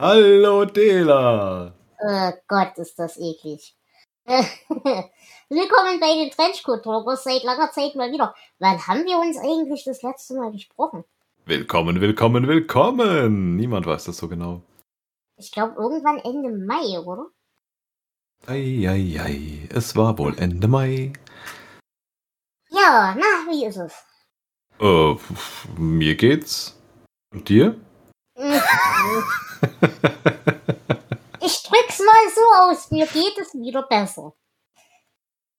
Hallo Dela. Oh Gott, ist das eklig. Willkommen bei den Trenchcoat Talkers seit langer Zeit mal wieder. Wann haben wir uns eigentlich das letzte Mal gesprochen? Willkommen, willkommen, willkommen. Niemand weiß das so genau. Ich glaube irgendwann Ende Mai, oder? Eieiei, es war wohl Ende Mai. Ja, na, wie ist es? Äh, mir geht's. Und dir? Ich drück's mal so aus, mir geht es wieder besser.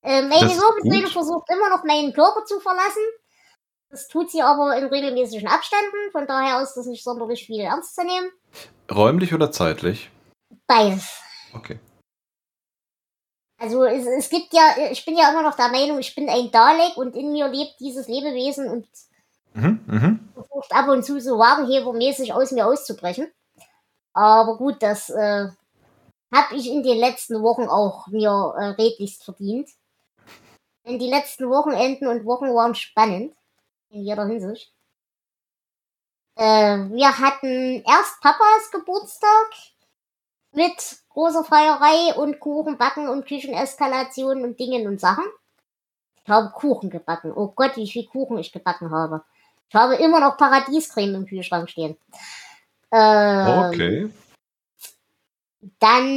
Äh, meine Wirbelsäule versucht immer noch meinen Körper zu verlassen. Das tut sie aber in regelmäßigen Abständen, von daher ist das nicht sonderlich viel ernst zu nehmen. Räumlich oder zeitlich? Beides. Okay. Also es, es gibt ja, ich bin ja immer noch der Meinung, ich bin ein Dalek und in mir lebt dieses Lebewesen und mhm, mh. versucht ab und zu so wagenhebermäßig aus mir auszubrechen. Aber gut, das äh, habe ich in den letzten Wochen auch mir äh, redlichst verdient. Denn die letzten Wochenenden und Wochen waren spannend. In jeder Hinsicht. Äh, wir hatten erst Papas Geburtstag mit großer Feierei und Kuchen backen und Kücheneskalation und Dingen und Sachen. Ich habe Kuchen gebacken. Oh Gott, wie viel Kuchen ich gebacken habe. Ich habe immer noch Paradiescreme im Kühlschrank stehen. Ähm, okay. Dann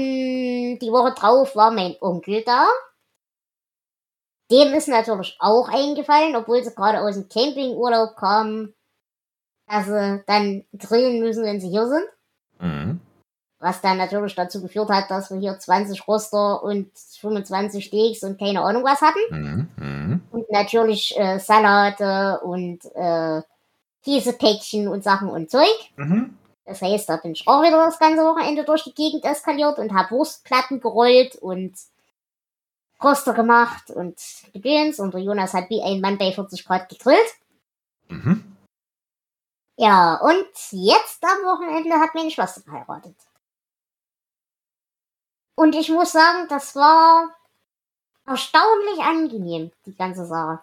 die Woche drauf war mein Onkel da. Dem ist natürlich auch eingefallen, obwohl sie gerade aus dem Campingurlaub kamen, dass sie dann grillen müssen, wenn sie hier sind. Was dann natürlich dazu geführt hat, dass wir hier 20 Roster und 25 Steaks und keine Ahnung was hatten. Mhm. Mhm. Und natürlich äh, Salate und äh, Käsepäckchen und Sachen und Zeug. Mhm. Das heißt, da bin ich auch wieder das ganze Wochenende durch die Gegend eskaliert und habe Wurstplatten gerollt und Roster gemacht und Gedöns. Und der Jonas hat wie ein Mann bei 40 Grad gegrillt. Mhm. Ja, und jetzt am Wochenende hat meine Schwester geheiratet. Und ich muss sagen, das war erstaunlich angenehm, die ganze Sache.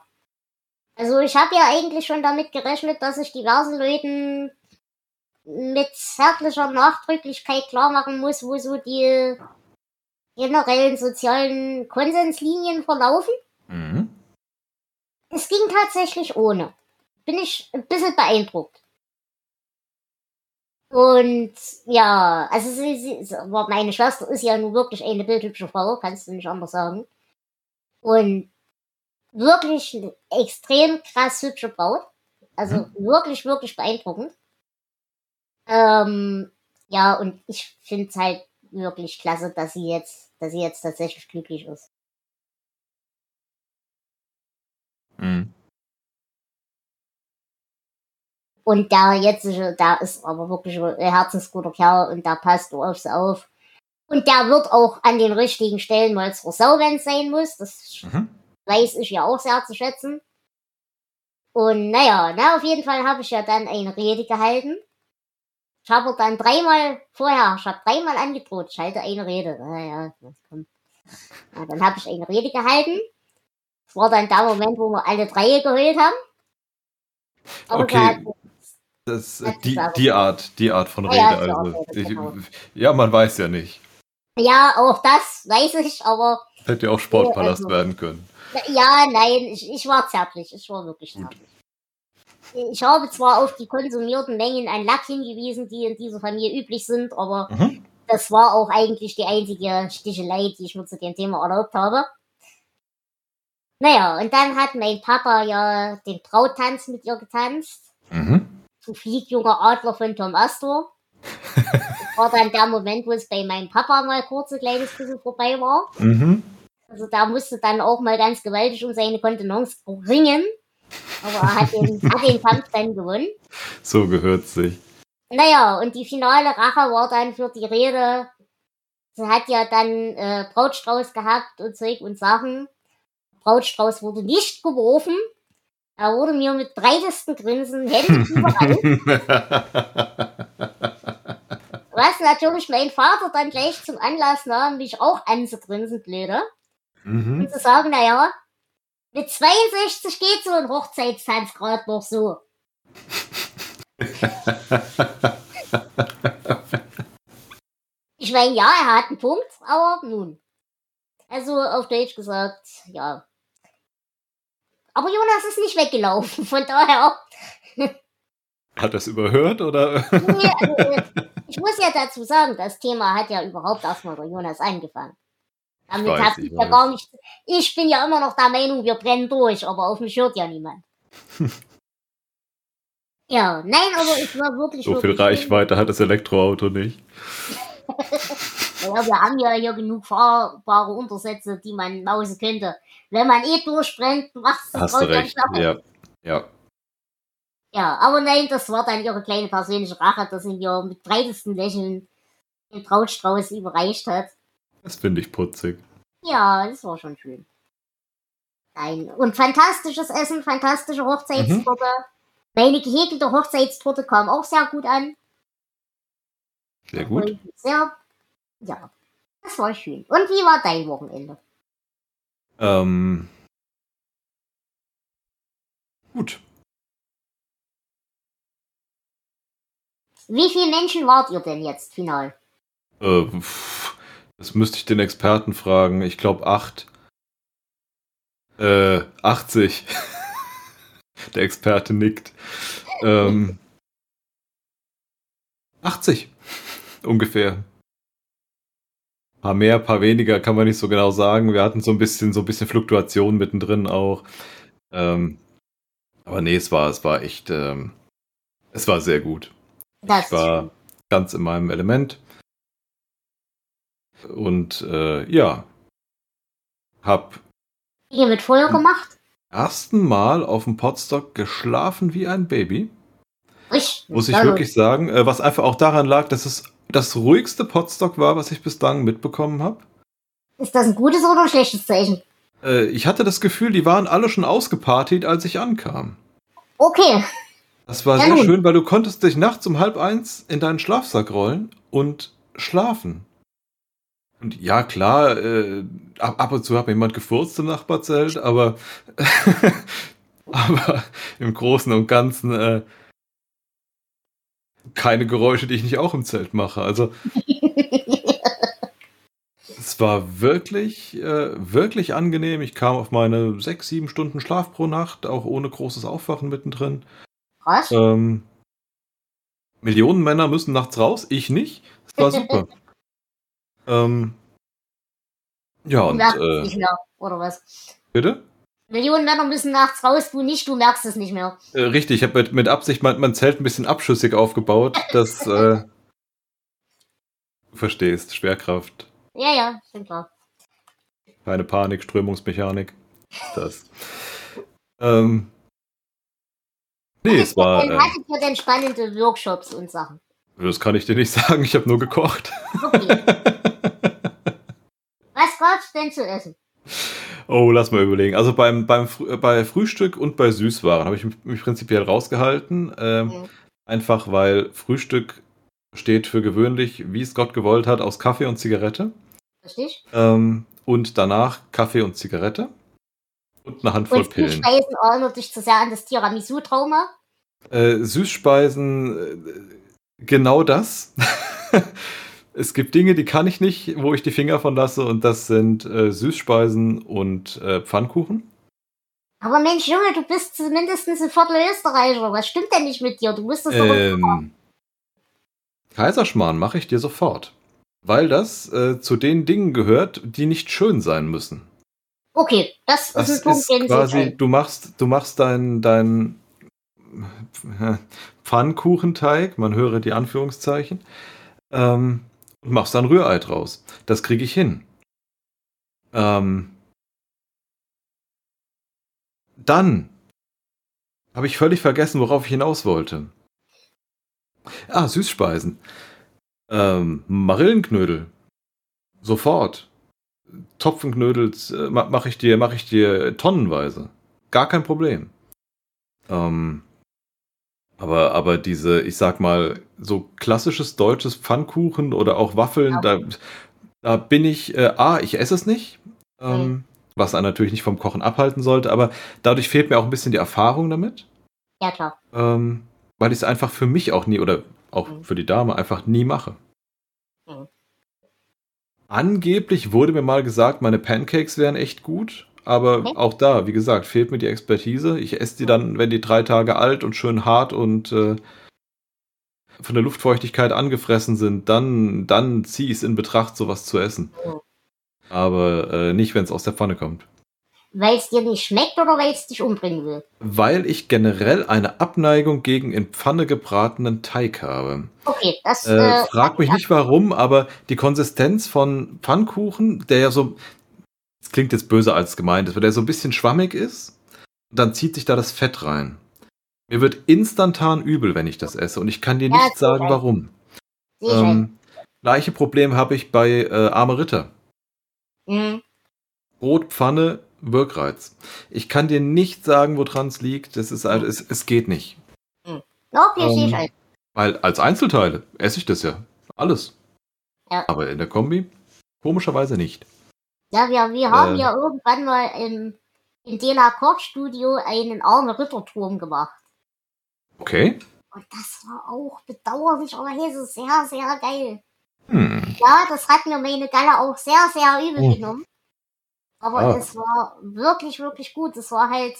Also ich habe ja eigentlich schon damit gerechnet, dass ich diversen Leuten mit zärtlicher Nachdrücklichkeit klar machen muss, wo so die generellen sozialen Konsenslinien verlaufen. Mhm. Es ging tatsächlich ohne. Bin ich ein bisschen beeindruckt. Und ja, also sie, sie, meine Schwester ist ja nun wirklich eine bildhübsche Frau, kannst du nicht anders sagen. Und wirklich extrem krass hübsche Braut. Also mhm. wirklich, wirklich beeindruckend. Ähm, ja, und ich finde es halt wirklich klasse, dass sie jetzt, dass sie jetzt tatsächlich glücklich ist. Mhm. Und der jetzige, der ist aber wirklich ein herzensguter Kerl und der passt auf sie auf. Und der wird auch an den richtigen Stellen mal zur Sau, wenn es sein muss. Das mhm. weiß ich ja auch sehr zu schätzen. Und naja, na, auf jeden Fall habe ich ja dann eine Rede gehalten. Ich habe dann dreimal vorher, ich habe dreimal angedroht, ich halte eine Rede. Naja, komm. Ja, dann habe ich eine Rede gehalten. Das war dann der Moment, wo wir alle drei geheult haben. Aber okay. Das, die, die Art, die Art von Rede. Ja, also, ich, ja, man weiß ja nicht. Ja, auch das weiß ich, aber. Hätte ja auch Sportpalast also, werden können. Ja, nein, ich, ich war zärtlich. Ich war wirklich zärtlich. Ich habe zwar auf die konsumierten Mengen an Lack hingewiesen, die in dieser Familie üblich sind, aber mhm. das war auch eigentlich die einzige Stichelei, die ich mir zu dem Thema erlaubt habe. Naja, und dann hat mein Papa ja den Brautanz mit ihr getanzt. Mhm zu Flieg, junger Adler von Tom Astor. das war dann der Moment, wo es bei meinem Papa mal kurz ein kleines bisschen vorbei war. Mhm. Also da musste dann auch mal ganz gewaltig um seine Kontenance ringen. Aber er hat den, hat den Kampf dann gewonnen. So gehört sich. Naja, und die finale Rache war dann für die Rede. Sie hat ja dann äh, Brautstrauß gehabt und Zeug und Sachen. Brautstrauß wurde nicht geworfen, er wurde mir mit breitesten Grinsen, Hände überall. Was natürlich mein Vater dann gleich zum Anlass nahm, mich auch anzugrinsen, blöde. Mhm. Und zu sagen, naja, mit 62 geht so ein Hochzeitstanz gerade noch so. Ich meine, ja, er hat einen Punkt, aber nun. Also auf Deutsch gesagt, ja. Aber Jonas ist nicht weggelaufen, von daher. Hat er es überhört oder? Also, ich muss ja dazu sagen, das Thema hat ja überhaupt erstmal der Jonas angefangen. Damit hat ich ja gar nicht. Ich bin ja immer noch der Meinung, wir brennen durch, aber auf mich hört ja niemand. ja, nein, aber es war wirklich. So viel Reichweite hat das Elektroauto nicht. ja, wir haben ja hier genug fahrbare Untersätze, die man mausen könnte. Wenn man eh durchbrennt, macht es das Hast du recht, ja. ja. Ja, aber nein, das war dann ihre kleine persönliche Rache, dass sie mir mit breitesten Lächeln den Brautstrauß überreicht hat. Das finde ich putzig. Ja, das war schon schön. Nein. Und fantastisches Essen, fantastische Hochzeitstorte. Mhm. Meine gehäkelte Hochzeitstorte kam auch sehr gut an. Sehr gut. Sehr, ja, das war schön. Und wie war dein Wochenende? Ähm, gut. Wie viele Menschen wart ihr denn jetzt final? Äh, das müsste ich den Experten fragen. Ich glaube acht. Äh, 80. Der Experte nickt. Ähm, 80. Ungefähr. Paar mehr, paar weniger, kann man nicht so genau sagen. Wir hatten so ein bisschen, so ein bisschen Fluktuation mittendrin auch. Ähm, aber nee, es war, es war echt, ähm, es war sehr gut. Das ich war schön. ganz in meinem Element. Und äh, ja, hab hier wird Feuer gemacht. Ersten Mal auf dem Potstock geschlafen wie ein Baby. Ich, Muss ich wirklich sagen, äh, was einfach auch daran lag, dass es das ruhigste Potstock war, was ich bislang mitbekommen habe. Ist das ein gutes oder ein schlechtes Zeichen? Äh, ich hatte das Gefühl, die waren alle schon ausgepartet, als ich ankam. Okay. Das war ja, sehr nun. schön, weil du konntest dich nachts um halb eins in deinen Schlafsack rollen und schlafen. Und ja, klar, äh, ab, ab, und zu hat jemand gefurzt im Nachbarzelt, aber, aber im Großen und Ganzen äh, keine Geräusche, die ich nicht auch im Zelt mache. Also es war wirklich, äh, wirklich angenehm. Ich kam auf meine sechs, sieben Stunden Schlaf pro Nacht, auch ohne großes Aufwachen mittendrin. Was? Ähm, Millionen Männer müssen nachts raus, ich nicht. Es war super. Ähm, ja, und. Äh, nicht mehr, oder was? Bitte? Millionen Männer müssen nachts raus, du nicht, du merkst es nicht mehr. Äh, richtig, ich habe mit, mit, Absicht mein, mein, Zelt ein bisschen abschüssig aufgebaut, dass. äh, du verstehst, Schwerkraft. Ja, ja, stimmt klar. Keine Panik, Strömungsmechanik. Das. ähm. Nee, es war. Äh, hattet ihr denn spannende Workshops und Sachen? Das kann ich dir nicht sagen, ich habe nur gekocht. Okay. Was gab's denn zu essen? Oh, lass mal überlegen. Also beim, beim bei Frühstück und bei Süßwaren habe ich mich prinzipiell rausgehalten. Ähm, mhm. Einfach weil Frühstück steht für gewöhnlich, wie es Gott gewollt hat, aus Kaffee und Zigarette. Richtig. Ähm, und danach Kaffee und Zigarette. Und eine Handvoll und Pillen. Süßspeisen erinnert dich zu sehr an das Tiramisu-Trauma? Äh, Süßspeisen, äh, genau das. es gibt Dinge, die kann ich nicht, wo ich die Finger von lasse, und das sind äh, Süßspeisen und äh, Pfannkuchen. Aber Mensch, Junge, du bist zumindest ein Viertel Österreicher. Was stimmt denn nicht mit dir? Du musst doch ähm, Kaiserschmarrn mache ich dir sofort. Weil das äh, zu den Dingen gehört, die nicht schön sein müssen. Okay, das, das ist ein Punkt, den quasi, du machst, du machst dein, dein Pfannkuchenteig, man höre die Anführungszeichen, ähm, und machst dann Rührei draus. Das kriege ich hin. Ähm, dann habe ich völlig vergessen, worauf ich hinaus wollte. Ah, Süßspeisen. Ähm, Marillenknödel. Sofort. Topfenknödel äh, mache ich dir, mache ich dir tonnenweise. Gar kein Problem. Ähm, aber, aber diese, ich sag mal, so klassisches deutsches Pfannkuchen oder auch Waffeln, ja. da, da bin ich, äh, A, ich esse es nicht, ähm, mhm. was einen natürlich nicht vom Kochen abhalten sollte, aber dadurch fehlt mir auch ein bisschen die Erfahrung damit. Ja, klar. Ähm, weil ich es einfach für mich auch nie oder auch mhm. für die Dame einfach nie mache. Mhm. Angeblich wurde mir mal gesagt, meine Pancakes wären echt gut. Aber okay. auch da, wie gesagt, fehlt mir die Expertise. Ich esse die dann, wenn die drei Tage alt und schön hart und äh, von der Luftfeuchtigkeit angefressen sind, dann, dann ziehe ich es in Betracht, sowas zu essen. Aber äh, nicht, wenn es aus der Pfanne kommt. Weil es dir nicht schmeckt oder weil es dich umbringen will? Weil ich generell eine Abneigung gegen in Pfanne gebratenen Teig habe. Okay, das. Äh, äh, frag mich nicht warum, aber die Konsistenz von Pfannkuchen, der ja so. Das klingt jetzt böse als gemeint ist, weil der so ein bisschen schwammig ist, dann zieht sich da das Fett rein. Mir wird instantan übel, wenn ich das esse und ich kann dir nicht sagen, warum. Ähm, gleiche Problem habe ich bei äh, Arme Ritter. Mhm. Brotpfanne Wirkreiz. Ich kann dir nicht sagen, woran es liegt. Das ist, also, es, es geht nicht. Hm. Okay, ähm, weil als Einzelteile esse ich das ja. Alles. Ja. Aber in der Kombi komischerweise nicht. Ja, wir, wir haben äh, ja irgendwann mal im, im Dela Kochstudio einen armen Ritterturm gemacht. Okay. Und das war auch bedauerlicherweise sehr, sehr geil. Hm. Ja, das hat mir meine Galle auch sehr, sehr übel hm. genommen. Aber ah. es war wirklich, wirklich gut. Es war halt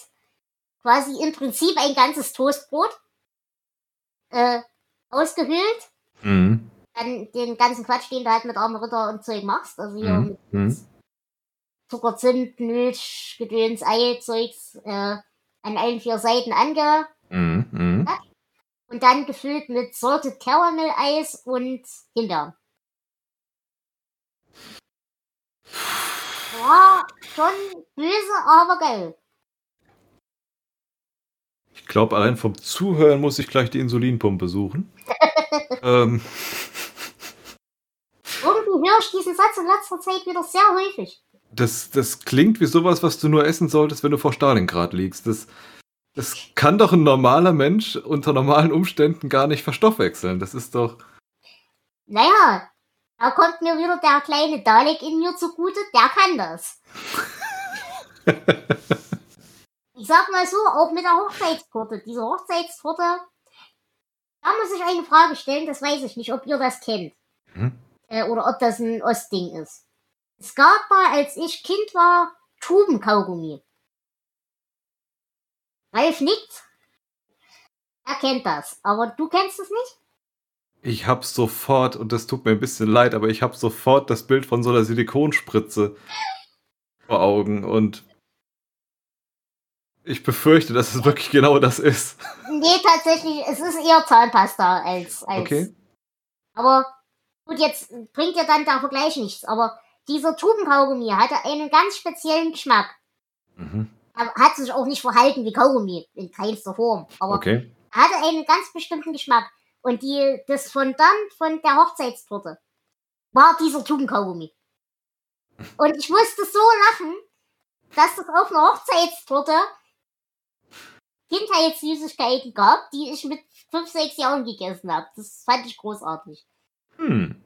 quasi im Prinzip ein ganzes Toastbrot. Äh, ausgehöhlt. Mhm. Dann den ganzen Quatsch, den du halt mit Arme Ritter und Zeug machst. Also hier mhm. mit mhm. Zucker, Zimt, Milch, Gedöns, Ei, Zeugs, äh, an allen vier Seiten ange. Mhm. mhm. Und dann gefüllt mit Salted Caramel Eis und Himbeeren. War schon böse, aber geil. Ich glaube, allein vom Zuhören muss ich gleich die Insulinpumpe suchen. ähm. Irgendwie höre ich diesen Satz in letzter Zeit wieder sehr häufig. Das, das klingt wie sowas, was du nur essen solltest, wenn du vor Stalingrad liegst. Das, das kann doch ein normaler Mensch unter normalen Umständen gar nicht verstoffwechseln. Das ist doch. Naja, da kommt mir wieder der kleine Dalek in mir zugute, der kann das. ich sag mal so, auch mit der Hochzeitstorte. Diese Hochzeitstorte, da muss ich eine Frage stellen, das weiß ich nicht, ob ihr das kennt. Hm? Äh, oder ob das ein Ostding ist. Es gab mal, als ich Kind war, Tubenkaugummi. Ralf nickt. Er kennt das. Aber du kennst es nicht? Ich habe sofort, und das tut mir ein bisschen leid, aber ich habe sofort das Bild von so einer Silikonspritze vor Augen und ich befürchte, dass es wirklich genau das ist. Nee, tatsächlich, es ist eher Zahnpasta als. als okay. Aber gut, jetzt bringt ja dann der Vergleich nichts, aber dieser Tubenkaugummi hatte einen ganz speziellen Geschmack. Mhm. Er hat sich auch nicht verhalten wie Kaugummi, in keinster Form. Aber okay. er hatte einen ganz bestimmten Geschmack. Und die, das von dann, von der Hochzeitstorte, war dieser Tubenkaugummi. Und ich musste so lachen, dass es auf einer Hochzeitstorte Kindheitssüßigkeiten gab, die ich mit fünf, sechs Jahren gegessen habe. Das fand ich großartig. Hm.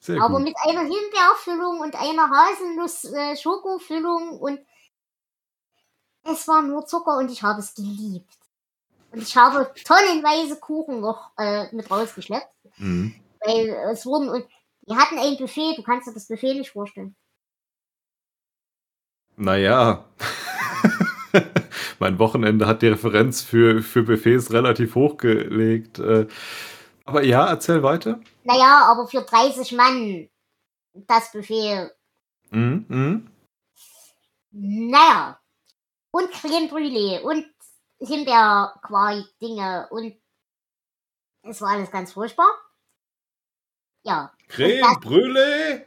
Sehr Aber gut. mit einer Himbeerfüllung und einer Haselnuss-Schokofüllung und es war nur Zucker und ich habe es geliebt. Und ich habe tonnenweise Kuchen noch äh, mit rausgeschleppt. Mhm. Weil es wurden, und wir hatten ein Buffet, du kannst dir das Buffet nicht vorstellen. Naja. mein Wochenende hat die Referenz für, für Buffets relativ hochgelegt. Äh. Aber ja, erzähl weiter. Naja, aber für 30 Mann das Buffet. Mhm, mhm. Naja. Und Creme Brûlée und Himbeerquark-Dinge und es war alles ganz furchtbar. Ja. Creme Brûlée?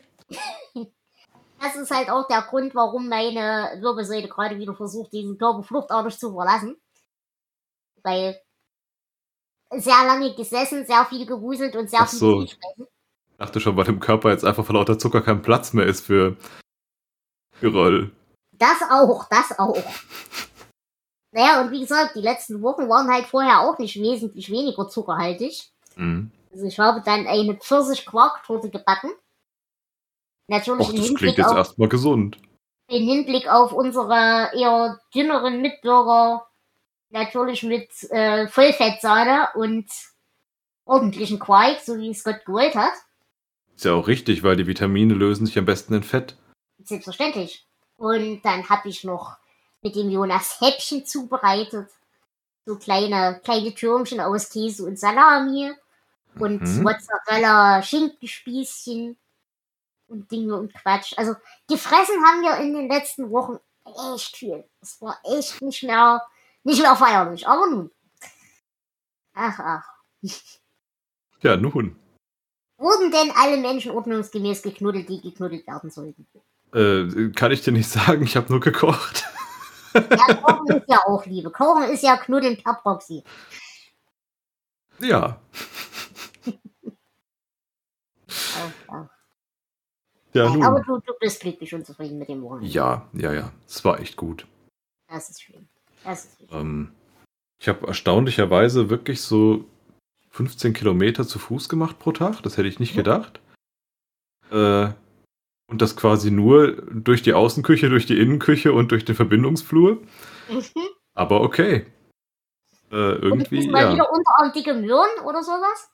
das ist halt auch der Grund, warum meine Wirbelsäule gerade wieder versucht, diesen Körper fluchtartig zu verlassen. Weil sehr lange gesessen, sehr viel gewuselt und sehr Ach viel so. Ich dachte schon, weil dem Körper jetzt einfach vor lauter Zucker kein Platz mehr ist für Geröll. Das auch, das auch. Naja, und wie gesagt, die letzten Wochen waren halt vorher auch nicht wesentlich weniger zuckerhaltig. Mhm. Also ich habe dann eine Pfirsich-Quarktorte gebacken. Natürlich Och, das Hinblick klingt jetzt erstmal gesund. Im Hinblick auf unsere eher dünneren Mitbürger natürlich mit äh, Vollfettsahne und ordentlichen Quark, so wie es Gott gewollt hat. Ist ja auch richtig, weil die Vitamine lösen sich am besten in Fett. Selbstverständlich. Und dann habe ich noch mit dem Jonas Häppchen zubereitet. So kleine, kleine Türmchen aus Käse und Salami. Und mhm. Mozzarella, Schinkenspießchen und Dinge und Quatsch. Also gefressen haben wir in den letzten Wochen echt viel. Es war echt nicht mehr, nicht mehr feierlich. Aber nun. Ach, ach. Ja, nun. Wurden denn alle Menschen ordnungsgemäß geknuddelt, die geknuddelt werden sollten? Äh, kann ich dir nicht sagen, ich habe nur gekocht. Ja, Kochen ist ja auch Liebe. Kochen ist ja Knuddeln per Proxy. Ja. ja. Ja, Nein, aber du, du bist glücklich und zufrieden mit dem Wochenende. Ja, ja, ja. Es war echt gut. Das ist schön. Ist. Ähm, ich habe erstaunlicherweise wirklich so 15 Kilometer zu Fuß gemacht pro Tag. Das hätte ich nicht gedacht. Äh, und das quasi nur durch die Außenküche, durch die Innenküche und durch den Verbindungsflur. Mhm. Aber okay. Äh, irgendwie. Und mal ja. wieder unterarmdicke Möhren oder sowas?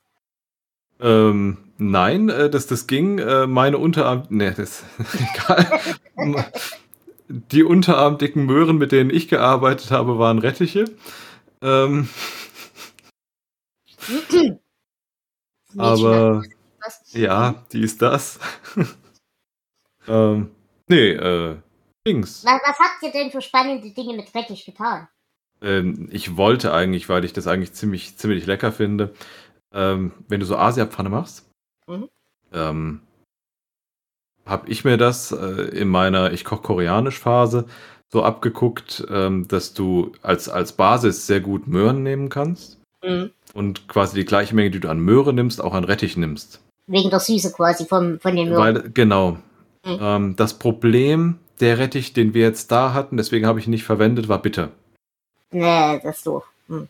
Ähm, nein, äh, das, das ging. Äh, meine Unterarm. Ne, das egal. Die unterarmdicken Möhren, mit denen ich gearbeitet habe, waren Rettiche. Ähm, aber ja, die ist das. ähm, nee, äh, Dings. Was, was habt ihr denn für spannende Dinge mit Rettich getan? Ähm, ich wollte eigentlich, weil ich das eigentlich ziemlich, ziemlich lecker finde, ähm, wenn du so Asia-Pfanne machst, mhm. ähm, habe ich mir das äh, in meiner Ich koche koreanisch Phase so abgeguckt, ähm, dass du als, als Basis sehr gut Möhren nehmen kannst. Mhm und quasi die gleiche Menge, die du an Möhre nimmst, auch an Rettich nimmst. Wegen der Süße quasi vom, von den Möhren. Weil, genau. Mhm. Ähm, das Problem, der Rettich, den wir jetzt da hatten, deswegen habe ich ihn nicht verwendet, war bitter. Nee, das ist doof. Mhm.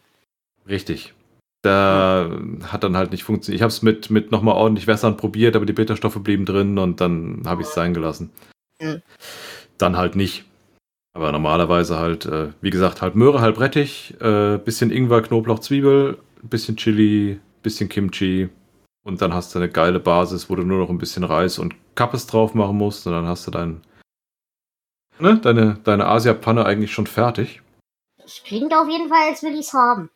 Richtig. Da hat dann halt nicht funktioniert. Ich habe es mit, mit nochmal ordentlich Wässern probiert, aber die Bitterstoffe blieben drin und dann habe ich es sein gelassen. Mhm. Dann halt nicht. Aber normalerweise halt, äh, wie gesagt, halt Möhre, halb Rettich, äh, bisschen Ingwer, Knoblauch, Zwiebel, bisschen Chili, bisschen Kimchi und dann hast du eine geile Basis, wo du nur noch ein bisschen Reis und Kappes drauf machen musst und dann hast du dein, ne, deine, deine Asia-Panne eigentlich schon fertig. Das klingt auf jeden Fall, als will ich es haben.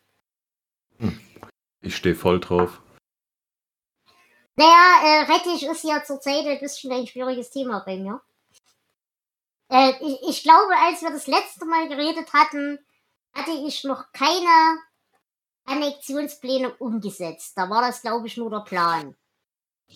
Ich stehe voll drauf. Naja, äh, Rettich ist ja zurzeit ein bisschen ein schwieriges Thema bei mir. Äh, ich, ich glaube, als wir das letzte Mal geredet hatten, hatte ich noch keine Annexionspläne umgesetzt. Da war das, glaube ich, nur der Plan.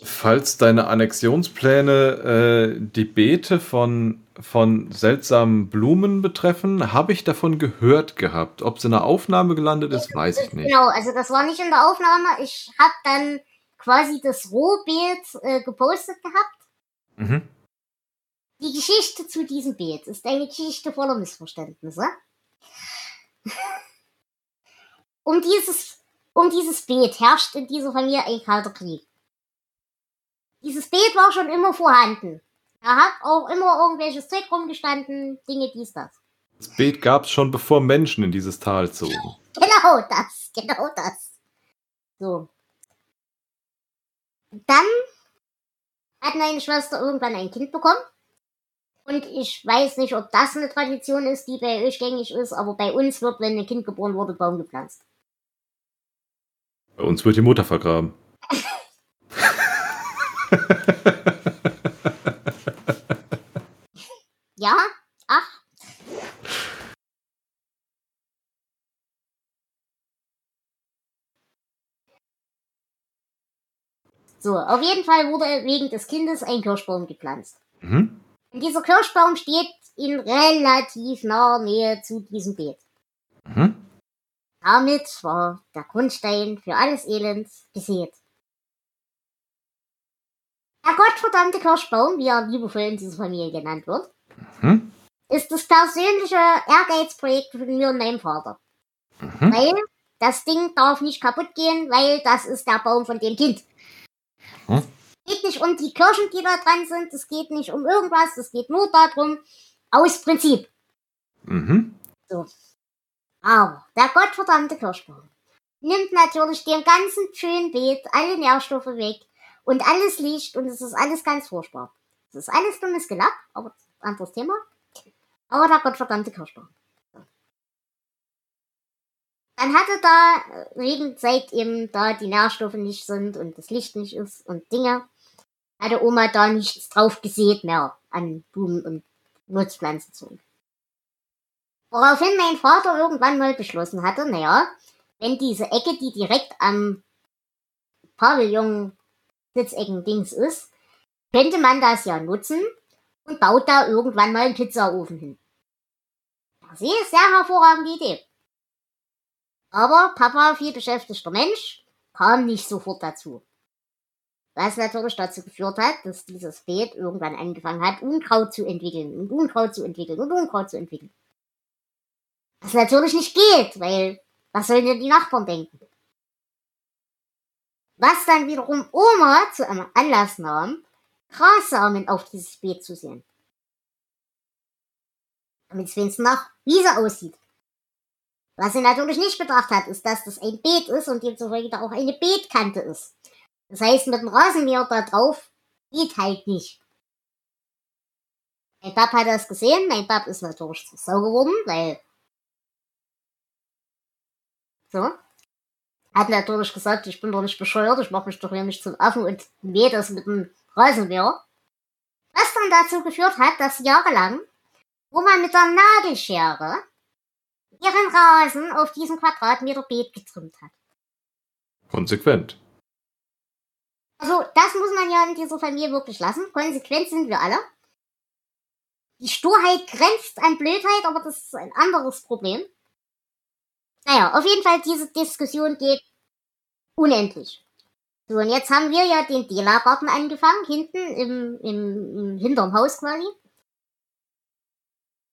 Falls deine Annexionspläne äh, die Beete von, von seltsamen Blumen betreffen, habe ich davon gehört gehabt. Ob es in der Aufnahme gelandet ist, weiß ich nicht. Genau, also das war nicht in der Aufnahme. Ich habe dann quasi das Rohbeet äh, gepostet gehabt. Mhm. Die Geschichte zu diesem Beet ist eine Geschichte voller Missverständnisse um dieses, um dieses Beet herrscht in dieser Familie ein kalter Krieg. Dieses Beet war schon immer vorhanden. Da hat auch immer irgendwelches Zeug rumgestanden, Dinge, dies, das. Das Beet gab es schon, bevor Menschen in dieses Tal zogen. Genau das, genau das. So. Dann hat meine Schwester irgendwann ein Kind bekommen. Und ich weiß nicht, ob das eine Tradition ist, die bei euch gängig ist, aber bei uns wird, wenn ein Kind geboren wurde, Baum gepflanzt. Bei uns wird die Mutter vergraben. ja? Ach. So, auf jeden Fall wurde wegen des Kindes ein Kirschbaum gepflanzt. Mhm. Und dieser Kirschbaum steht in relativ naher Nähe zu diesem Beet. Mhm. Damit war der Grundstein für alles Elend gesät. Der gottverdammte Kirschbaum, wie er liebevoll in dieser Familie genannt wird, mhm. ist das persönliche Ehrgeizprojekt von mir und meinem Vater. Mhm. Weil das Ding darf nicht kaputt gehen, weil das ist der Baum von dem Kind. Mhm. Es geht nicht um die Kirschen, die da dran sind, es geht nicht um irgendwas, es geht nur darum, aus Prinzip. Mhm. So. Aber der gottverdammte Kirschbaum nimmt natürlich dem ganzen schönen Beet alle Nährstoffe weg und alles liegt und es ist alles ganz furchtbar. Es ist alles dummes Gelapp, aber anderes Thema. Aber der gottverdammte Kirschbaum. Dann hatte da, wegen seit eben da die Nährstoffe nicht sind und das Licht nicht ist und Dinge, hatte Oma da nichts drauf gesät mehr an Blumen und Nutzpflanzen zu. Woraufhin mein Vater irgendwann mal beschlossen hatte, naja, wenn diese Ecke, die direkt am Pavillon Sitzecken-Dings ist, könnte man das ja nutzen und baut da irgendwann mal einen Pizzaofen hin. Das ist sehr hervorragende Idee. Aber Papa, viel beschäftigter Mensch, kam nicht sofort dazu. Was natürlich dazu geführt hat, dass dieses Beet irgendwann angefangen hat, Unkraut zu entwickeln und Unkraut zu entwickeln und Unkraut zu entwickeln. Was natürlich nicht geht, weil was sollen denn die Nachbarn denken? Was dann wiederum Oma zu einem Anlass nahm, Grassamen auf dieses Beet zu sehen. Damit es wenigstens nach Wiese aussieht. Was sie natürlich nicht bedacht hat, ist, dass das ein Beet ist und demzufolge da auch eine Beetkante ist. Das heißt, mit dem Rasenmäher da drauf geht halt nicht. Mein Pap hat das gesehen, mein Pap ist natürlich sau geworden, weil so. Hat natürlich gesagt, ich bin doch nicht bescheuert, ich mache mich doch hier nicht zum Affen und mähe das mit dem Rasenmäher. Was dann dazu geführt hat, dass jahrelang Oma mit der Nagelschere ihren Rasen auf diesen Quadratmeter Beet getrimmt hat. Konsequent. Also, das muss man ja in dieser Familie wirklich lassen. Konsequent sind wir alle. Die Sturheit grenzt an Blödheit, aber das ist ein anderes Problem. Naja, auf jeden Fall, diese Diskussion geht unendlich. So, und jetzt haben wir ja den Dela-Garten angefangen, hinten im, im, im hinterm Haus quasi.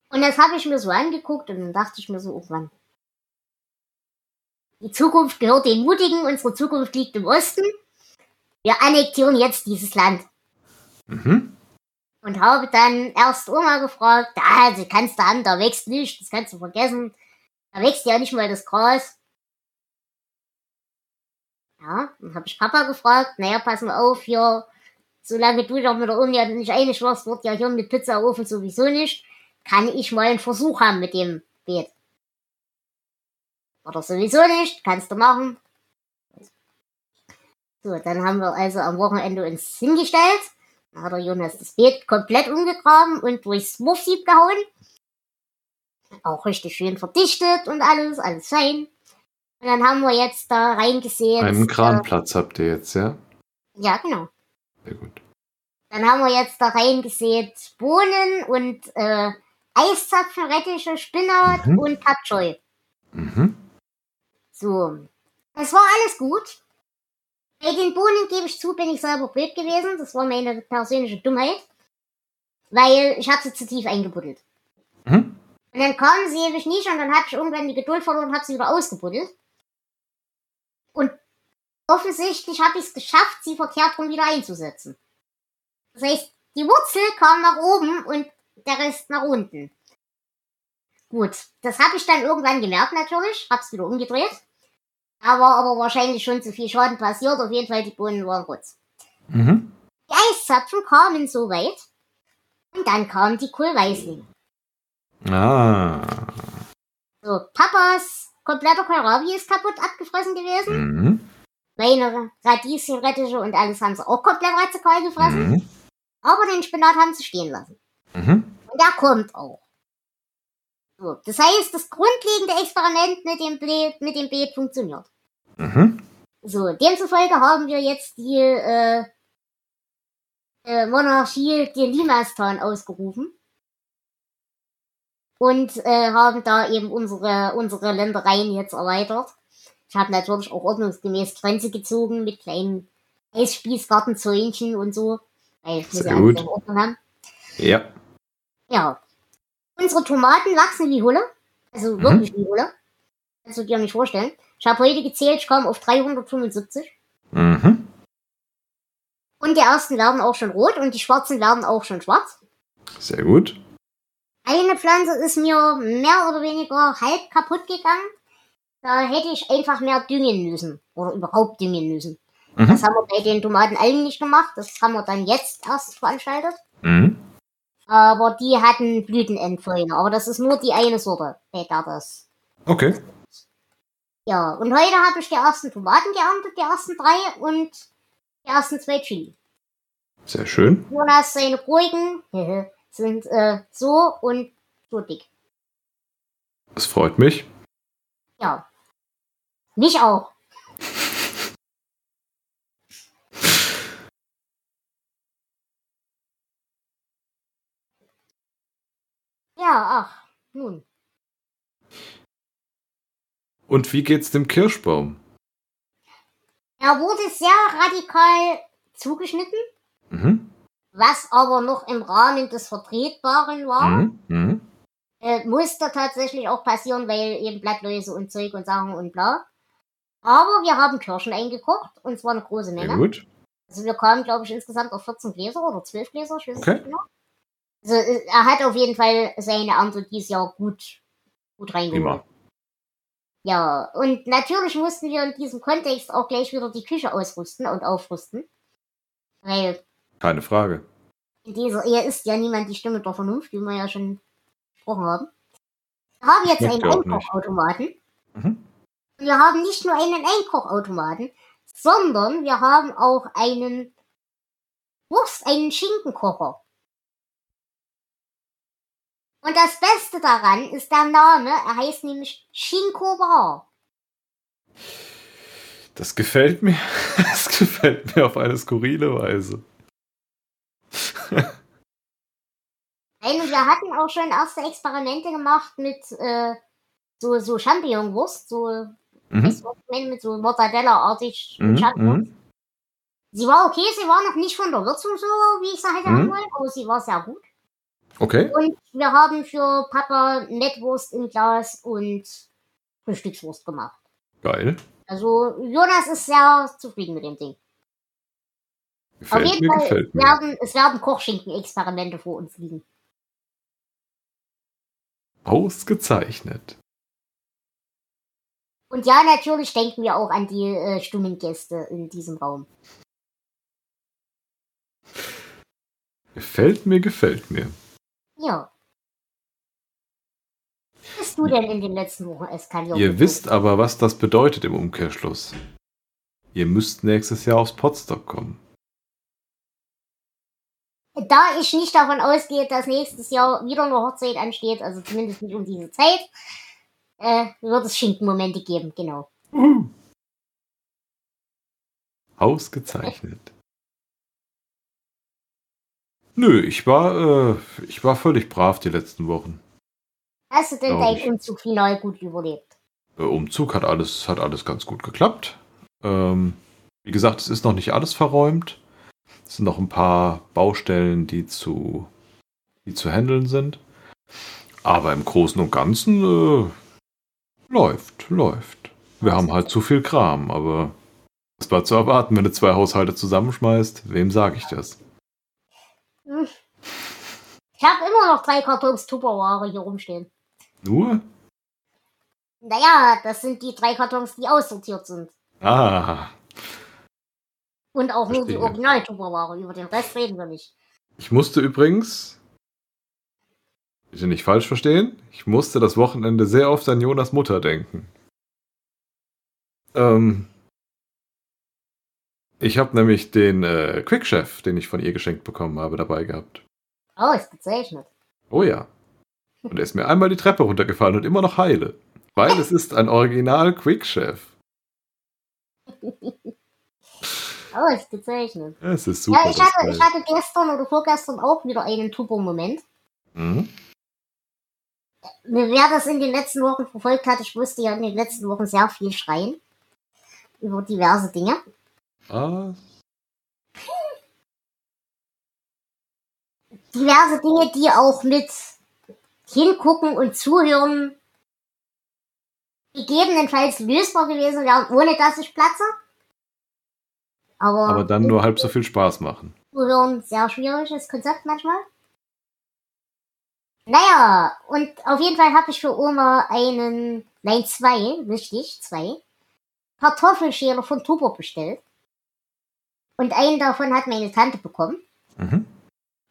Und das habe ich mir so angeguckt und dann dachte ich mir so irgendwann. Die Zukunft gehört den Mutigen, unsere Zukunft liegt im Osten. Wir annektieren jetzt dieses Land. Mhm. Und habe dann erst Oma gefragt, ah, sie kannst du haben, da wächst nichts, das kannst du vergessen. Da wächst ja nicht mal das Gras. Ja, dann habe ich Papa gefragt, naja, pass mal auf, hier, solange du doch mit der Uni nicht einig warst, wird ja hier mit Pizzaofen sowieso nicht, kann ich mal einen Versuch haben mit dem Beet. Oder sowieso nicht, kannst du machen. So, dann haben wir also am Wochenende uns hingestellt. Da hat der Jonas das Beet komplett umgegraben und durchs Wurfsieb gehauen. Auch richtig schön verdichtet und alles, alles fein. Und dann haben wir jetzt da reingesehen. Einen Kranplatz äh, habt ihr jetzt, ja? Ja, genau. Sehr gut. Dann haben wir jetzt da reingesät Bohnen und äh, Eiszapfen, Rettiche, Spinat mhm. und Patchoy. Mhm. So. Das war alles gut. Bei den Bohnen gebe ich zu, bin ich selber blöd gewesen. Das war meine persönliche Dummheit. Weil ich habe sie zu tief eingebuddelt. Mhm. Und dann kamen sie ewig nicht und dann habe ich irgendwann die Geduld verloren und habe sie wieder ausgebuddelt. Und offensichtlich habe ich es geschafft, sie verkehrt rum wieder einzusetzen. Das heißt, die Wurzel kam nach oben und der Rest nach unten. Gut, das habe ich dann irgendwann gemerkt natürlich, hab's wieder umgedreht. Da war aber wahrscheinlich schon zu viel Schaden passiert, auf jeden Fall die Bohnen waren rutz. Mhm. Die Eiszapfen kamen so weit und dann kam die Kohlweißling. Ah. So, Papas kompletter Kohlrabi ist kaputt abgefressen gewesen. Mhm. Meine Radieschen, Rettiche und alles haben sie auch komplett radikal gefressen. Mhm. Aber den Spinat haben sie stehen lassen. Mhm. Und der kommt auch. So, das heißt, das grundlegende Experiment mit dem, Beet, mit dem Beet funktioniert. Mhm. So, demzufolge haben wir jetzt die äh, äh, Monarchie der Limastan ausgerufen und äh, haben da eben unsere, unsere Ländereien jetzt erweitert. Ich habe natürlich auch ordnungsgemäß Grenze gezogen mit kleinen Eisspießgartenzäunchen und so, weil ich muss ja. Ordnung haben. Ja. Ja. Unsere Tomaten wachsen wie Hulle. Also mhm. wirklich wie Hulle. Kannst du dir nicht vorstellen. Ich habe heute gezählt, ich komme auf 375. Mhm. Und die ersten werden auch schon rot und die schwarzen werden auch schon schwarz. Sehr gut. Eine Pflanze ist mir mehr oder weniger halb kaputt gegangen. Da hätte ich einfach mehr düngen müssen. Oder überhaupt düngen müssen. Mhm. Das haben wir bei den Tomatenalgen nicht gemacht. Das haben wir dann jetzt erst veranstaltet. Mhm. Aber die hatten Blütenendfäule. Aber das ist nur die eine Sorte, bei der das. Okay. Ja, und heute habe ich die ersten Tomaten geerntet, die ersten drei und die ersten zwei Chili. Sehr schön. Jonas, seine Gurken sind äh, so und so dick. Das freut mich. Ja. Mich auch. ja, ach, nun. Und wie geht's dem Kirschbaum? Er wurde sehr radikal zugeschnitten, mhm. Was aber noch im Rahmen des Vertretbaren war. Mhm. Mhm. Äh, musste tatsächlich auch passieren, weil eben Blattläuse und Zeug und Sachen und bla. Aber wir haben Kirschen eingekocht und zwar eine große Menge. Sehr gut. Also wir kamen, glaube ich, insgesamt auf 14 Gläser oder 12 Gläser, ich weiß okay. nicht genau. Also äh, er hat auf jeden Fall seine Ernte dieses Jahr gut, gut reingeholt. Ja, und natürlich mussten wir in diesem Kontext auch gleich wieder die Küche ausrüsten und aufrüsten. Weil. Keine Frage. In dieser Ehe ist ja niemand die Stimme der Vernunft, wie wir ja schon gesprochen haben. Wir haben jetzt einen Einkochautomaten. Mhm. Wir haben nicht nur einen Einkochautomaten, sondern wir haben auch einen Wurst, einen Schinkenkocher. Und das Beste daran ist der Name. Er heißt nämlich Shinko Bar. Das gefällt mir. Das gefällt mir auf eine skurrile Weise. Und wir hatten auch schon erste Experimente gemacht mit äh, so, so Champignonwurst, so mhm. mit so Mortadella-artig mhm, mhm. Sie war okay, sie war noch nicht von der Würzung so, wie ich sie hätte mhm. wollen, aber sie war sehr gut. Okay. Und wir haben für Papa Mettwurst im Glas und Frühstückswurst gemacht. Geil. Also Jonas ist sehr zufrieden mit dem Ding. Gefällt Auf jeden mir, Fall werden, es werden Kochschinken-Experimente vor uns liegen. Ausgezeichnet. Und ja, natürlich denken wir auch an die äh, stummen Gäste in diesem Raum. Gefällt mir, gefällt mir. Ja. Was bist du denn in den letzten Wochen eskaliert? Ihr wisst aber, was das bedeutet im Umkehrschluss. Ihr müsst nächstes Jahr aufs Potstock kommen. Da ich nicht davon ausgehe, dass nächstes Jahr wieder eine Hochzeit ansteht, also zumindest nicht um diese Zeit, äh, wird es Schinkenmomente geben, genau. Ausgezeichnet. Nö, ich war, äh, ich war völlig brav die letzten Wochen. Hast du denn deinen Umzug final gut überlebt? Der Umzug hat alles, hat alles ganz gut geklappt. Ähm, wie gesagt, es ist noch nicht alles verräumt. Es sind noch ein paar Baustellen, die zu, die zu handeln sind. Aber im Großen und Ganzen äh, läuft, läuft. Wir haben halt zu viel Kram, aber das war zu erwarten, wenn du zwei Haushalte zusammenschmeißt. Wem sage ich das? Ich habe immer noch drei Kartons Tupperware hier rumstehen. Nur? Naja, das sind die drei Kartons, die aussortiert sind. Ah. Und auch Verstehe. nur die Original-Tupperware. Über den Rest reden wir nicht. Ich musste übrigens, bitte nicht falsch verstehen, ich musste das Wochenende sehr oft an Jonas Mutter denken. Ähm, ich habe nämlich den äh, Quick-Chef, den ich von ihr geschenkt bekommen habe, dabei gehabt. Oh, ist gezeichnet. Oh ja. Und er ist mir einmal die Treppe runtergefallen und immer noch heile. Weil es ist ein Original Quick-Chef. Oh, ist gezeichnet. Es ist super. Ja, ich hatte, ich hatte gestern oder vorgestern auch wieder einen Turbo-Moment. Mhm. Wer das in den letzten Wochen verfolgt hat, ich musste ja in den letzten Wochen sehr viel schreien. Über diverse Dinge. Was? Diverse Dinge, die auch mit hingucken und zuhören gegebenenfalls lösbar gewesen wären, ohne dass ich platze. Aber, Aber dann nur halb so viel Spaß machen. Zuhören, sehr schwieriges Konzept manchmal. Naja, und auf jeden Fall habe ich für Oma einen, nein, zwei, richtig, zwei, Kartoffelschäler von Tuber bestellt. Und einen davon hat meine Tante bekommen. Mhm.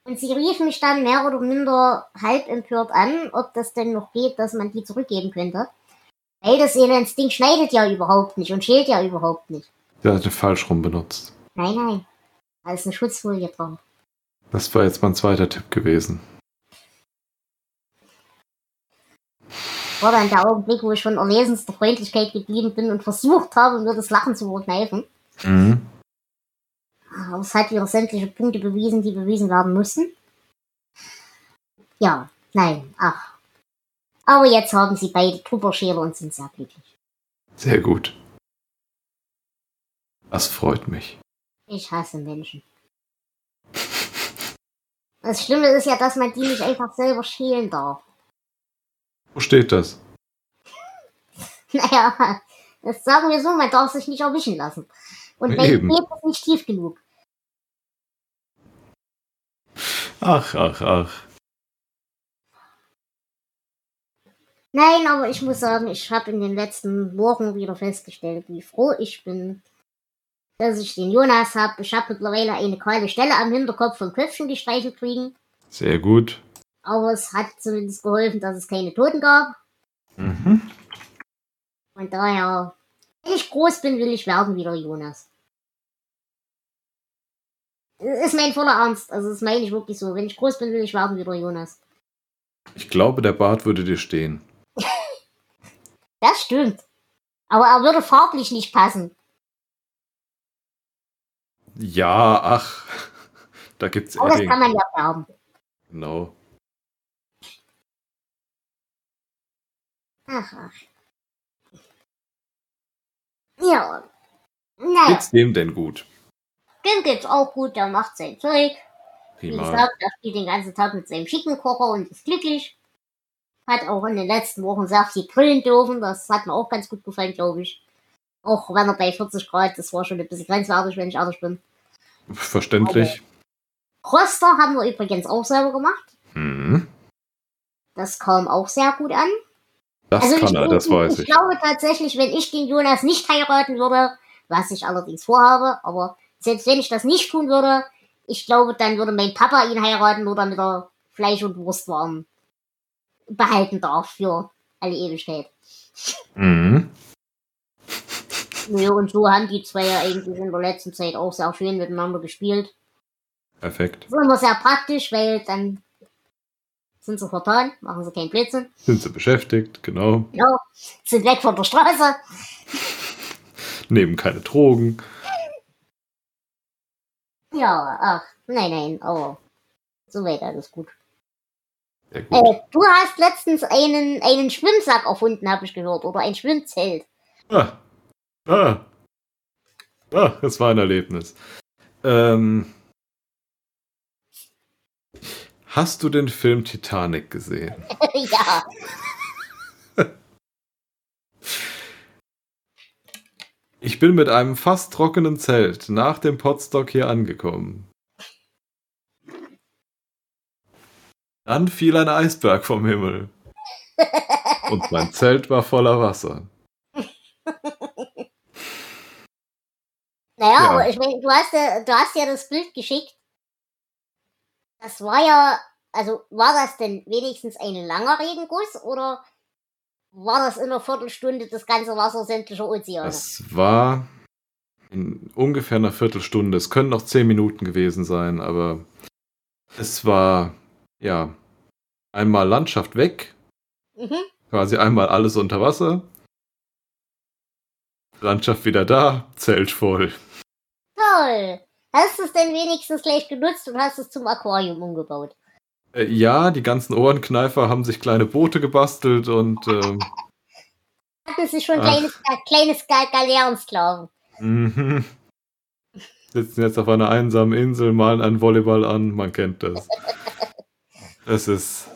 Und sie rief mich dann mehr oder minder halb empört an, ob das denn noch geht, dass man die zurückgeben könnte. Weil das Ding schneidet ja überhaupt nicht und schält ja überhaupt nicht. Der hatte falsch rum benutzt. Nein, nein. Da ist eine Schutzfolie drauf. Das war jetzt mein zweiter Tipp gewesen. War dann der Augenblick, wo ich von erlesenster Freundlichkeit geblieben bin und versucht habe, mir das Lachen zu verkneifen. Mhm. Aber es hat wieder sämtliche Punkte bewiesen, die bewiesen werden mussten. Ja, nein, ach. Aber jetzt haben sie beide Tupperschäler und sind sehr glücklich. Sehr gut. Das freut mich. Ich hasse Menschen. Das Schlimme ist ja, dass man die nicht einfach selber schälen darf. Wo steht das? Naja, das sagen wir so, man darf sich nicht erwischen lassen. Und wenn Eben. geht es nicht tief genug. Ach, ach, ach. Nein, aber ich muss sagen, ich habe in den letzten Wochen wieder festgestellt, wie froh ich bin, dass ich den Jonas habe. Ich habe mittlerweile eine kahle Stelle am Hinterkopf vom Köpfchen gestreichelt kriegen. Sehr gut. Aber es hat zumindest geholfen, dass es keine Toten gab. Mhm. Und daher, wenn ich groß bin, will ich werden wie der Jonas. Das ist mein voller Ernst. Also, das meine ich wirklich so. Wenn ich groß bin, will ich werden wie der Jonas. Ich glaube, der Bart würde dir stehen. das stimmt. Aber er würde farblich nicht passen. Ja, ach. Da gibt's Aber das kann man ja färben. Genau. Ach, ach. Ja. Naja. Geht's dem denn gut? Dem geht's auch gut, der macht sein Zeug. Prima. Wie gesagt, er spielt den ganzen Tag mit seinem schicken Kocher und ist glücklich. Hat auch in den letzten Wochen sehr viel grillen dürfen. Das hat mir auch ganz gut gefallen, glaube ich. Auch wenn er bei 40 Grad, das war schon ein bisschen grenzwertig, wenn ich ehrlich bin. Verständlich. Roster haben wir übrigens auch selber gemacht. Mhm. Das kam auch sehr gut an. Das also kann er, das weiß ich. Ich glaube tatsächlich, wenn ich den Jonas nicht heiraten würde, was ich allerdings vorhabe, aber selbst wenn ich das nicht tun würde, ich glaube, dann würde mein Papa ihn heiraten oder mit der Fleisch- und Wurstwaren behalten darf für alle Ewigkeit. Mhm. Ja, und so haben die zwei ja eigentlich in der letzten Zeit auch sehr schön miteinander gespielt. Perfekt. Ist immer sehr praktisch, weil dann sind sie vertan, machen sie keinen Blödsinn. Sind sie beschäftigt, genau. Genau, sind weg von der Straße. Nehmen keine Drogen. Ja, ach, nein, nein, aber soweit alles gut. Sehr gut. Äh, du hast letztens einen, einen Schwimmsack erfunden, habe ich gehört, oder ein Schwimmzelt. Ah. Ah. Ah, das war ein Erlebnis. Ähm, hast du den Film Titanic gesehen? ja. Ich bin mit einem fast trockenen Zelt nach dem Potstock hier angekommen. Dann fiel ein Eisberg vom Himmel. Und mein Zelt war voller Wasser. Naja, ja. aber ich meine, du hast ja, du hast ja das Bild geschickt. Das war ja, also war das denn wenigstens ein langer Regenguss oder war das in einer Viertelstunde das ganze Wasser sämtlicher Ozeane? Das war in ungefähr einer Viertelstunde. Es können noch zehn Minuten gewesen sein, aber es war, ja, einmal Landschaft weg, mhm. quasi einmal alles unter Wasser, Landschaft wieder da, Zelt voll. Toll! Hast du es denn wenigstens gleich genutzt und hast es zum Aquarium umgebaut? Äh, ja, die ganzen Ohrenkneifer haben sich kleine Boote gebastelt und. Ähm, Hatten sie schon kleines, kleines Galeerensklaven. Mhm. Sitzen jetzt auf einer einsamen Insel, malen einen Volleyball an, man kennt das. Es ist.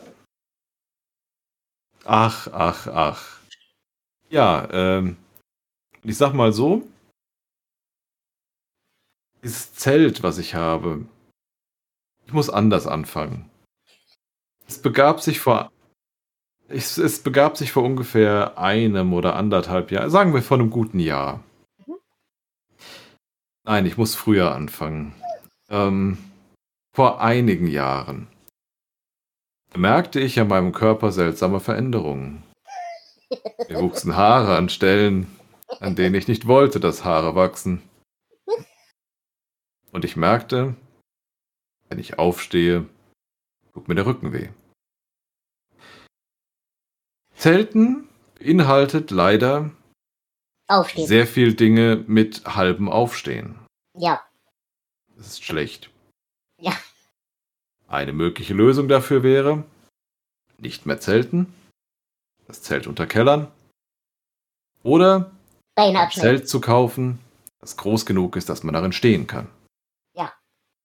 Ach, ach, ach. Ja, ähm, ich sag mal so, dieses Zelt, was ich habe, ich muss anders anfangen. Es begab sich vor es, es, begab sich vor ungefähr einem oder anderthalb Jahren, sagen wir vor einem guten Jahr. Mhm. Nein, ich muss früher anfangen. Ähm, vor einigen Jahren bemerkte ich an meinem Körper seltsame Veränderungen. Mir wuchsen Haare an Stellen, an denen ich nicht wollte, dass Haare wachsen. Und ich merkte, wenn ich aufstehe, tut mir der Rücken weh. Zelten beinhaltet leider Aufstehen. sehr viel Dinge mit halbem Aufstehen. Ja. Das ist schlecht. Ja. Eine mögliche Lösung dafür wäre, nicht mehr zelten, das Zelt unterkellern oder ein. Zelt zu kaufen, das groß genug ist, dass man darin stehen kann.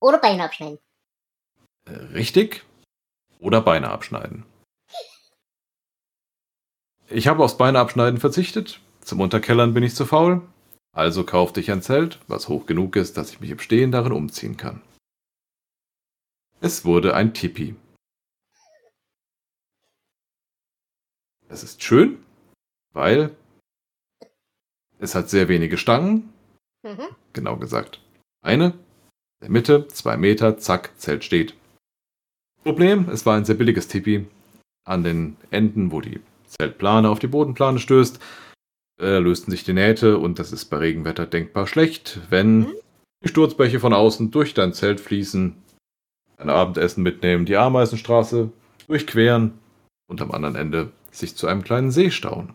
Oder Beine abschneiden. Äh, Richtig? Oder Beine abschneiden. Ich habe aufs Beine abschneiden verzichtet. Zum Unterkellern bin ich zu faul. Also kaufte ich ein Zelt, was hoch genug ist, dass ich mich im Stehen darin umziehen kann. Es wurde ein Tipi. Es ist schön, weil es hat sehr wenige Stangen, Mhm. genau gesagt. Eine, in der Mitte, zwei Meter, zack, Zelt steht. Problem, es war ein sehr billiges Tipi. An den Enden, wo die Zeltplane auf die Bodenplane stößt, äh, lösten sich die Nähte und das ist bei Regenwetter denkbar schlecht, wenn Mhm. die Sturzbäche von außen durch dein Zelt fließen, ein Abendessen mitnehmen, die Ameisenstraße durchqueren und am anderen Ende sich zu einem kleinen See stauen.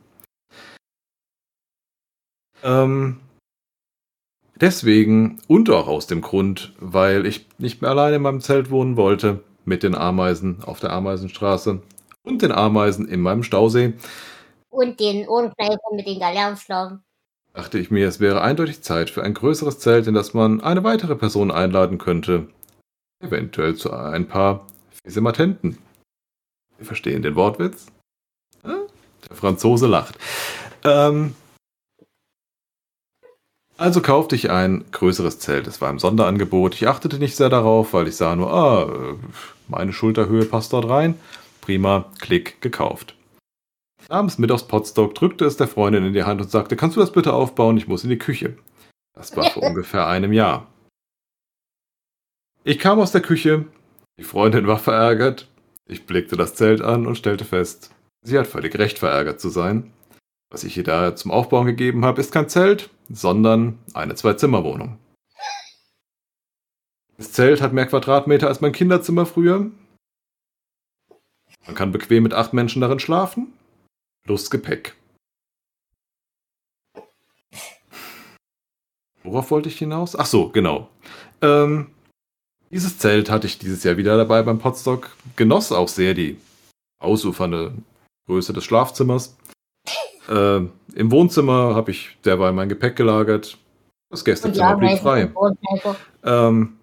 Ähm, deswegen und auch aus dem Grund, weil ich nicht mehr alleine in meinem Zelt wohnen wollte, mit den Ameisen auf der Ameisenstraße und den Ameisen in meinem Stausee, Und den Ohrenkneifer mit den Galeerensklaven. dachte ich mir, es wäre eindeutig Zeit für ein größeres Zelt, in das man eine weitere Person einladen könnte. Eventuell zu ein paar Fisimatenten. Wir verstehen den Wortwitz? Ja? Der Franzose lacht. Ähm, also kaufte ich ein größeres Zelt. Es war im Sonderangebot. Ich achtete nicht sehr darauf, weil ich sah nur, ah, äh, meine Schulterhöhe passt dort rein. Prima, Klick, gekauft. Nahm es mit aufs Potstock, drückte es der Freundin in die Hand und sagte, kannst du das bitte aufbauen? Ich muss in die Küche. Das war vor ungefähr einem Jahr. Ich kam aus der Küche, die Freundin war verärgert, ich blickte das Zelt an und stellte fest, sie hat völlig recht verärgert zu sein. Was ich ihr da zum Aufbauen gegeben habe, ist kein Zelt, sondern eine Zwei-Zimmer-Wohnung. Das Zelt hat mehr Quadratmeter als mein Kinderzimmer früher. Man kann bequem mit acht Menschen darin schlafen. Plus Gepäck. Worauf wollte ich hinaus? Ach so, genau. Ähm, dieses Zelt hatte ich dieses Jahr wieder dabei beim Potstock. Genoss auch sehr die ausufernde Größe des Schlafzimmers. Äh, Im Wohnzimmer habe ich derweil mein Gepäck gelagert. Das Gästezimmer blieb frei. Ähm,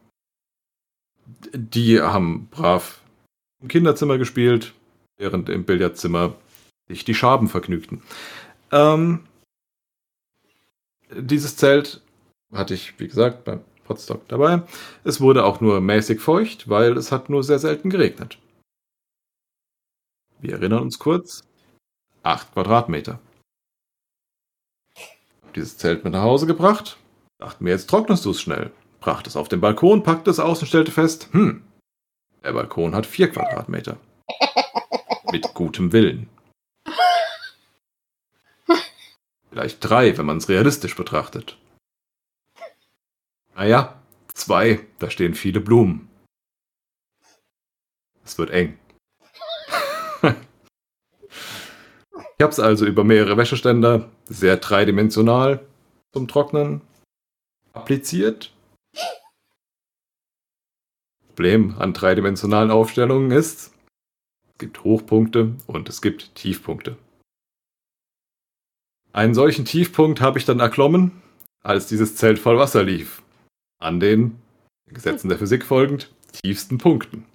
die haben brav im Kinderzimmer gespielt, während im Billardzimmer sich die Schaben vergnügten. Ähm, dieses Zelt hatte ich, wie gesagt, beim Potstock dabei. Es wurde auch nur mäßig feucht, weil es hat nur sehr selten geregnet. Wir erinnern uns kurz. Acht Quadratmeter. Dieses Zelt mit nach Hause gebracht. Dachte mir, jetzt trocknest du es schnell. Brachte es auf den Balkon, packte es aus und stellte fest, hm, der Balkon hat vier Quadratmeter. Mit gutem Willen. Vielleicht drei, wenn man es realistisch betrachtet. Naja, zwei, da stehen viele Blumen. Es wird eng. ich habe es also über mehrere Wäscheständer, sehr dreidimensional zum Trocknen, appliziert. Problem an dreidimensionalen Aufstellungen ist, es gibt Hochpunkte und es gibt Tiefpunkte. Einen solchen Tiefpunkt habe ich dann erklommen, als dieses Zelt voll Wasser lief. An den, Gesetzen der Physik folgend, tiefsten Punkten.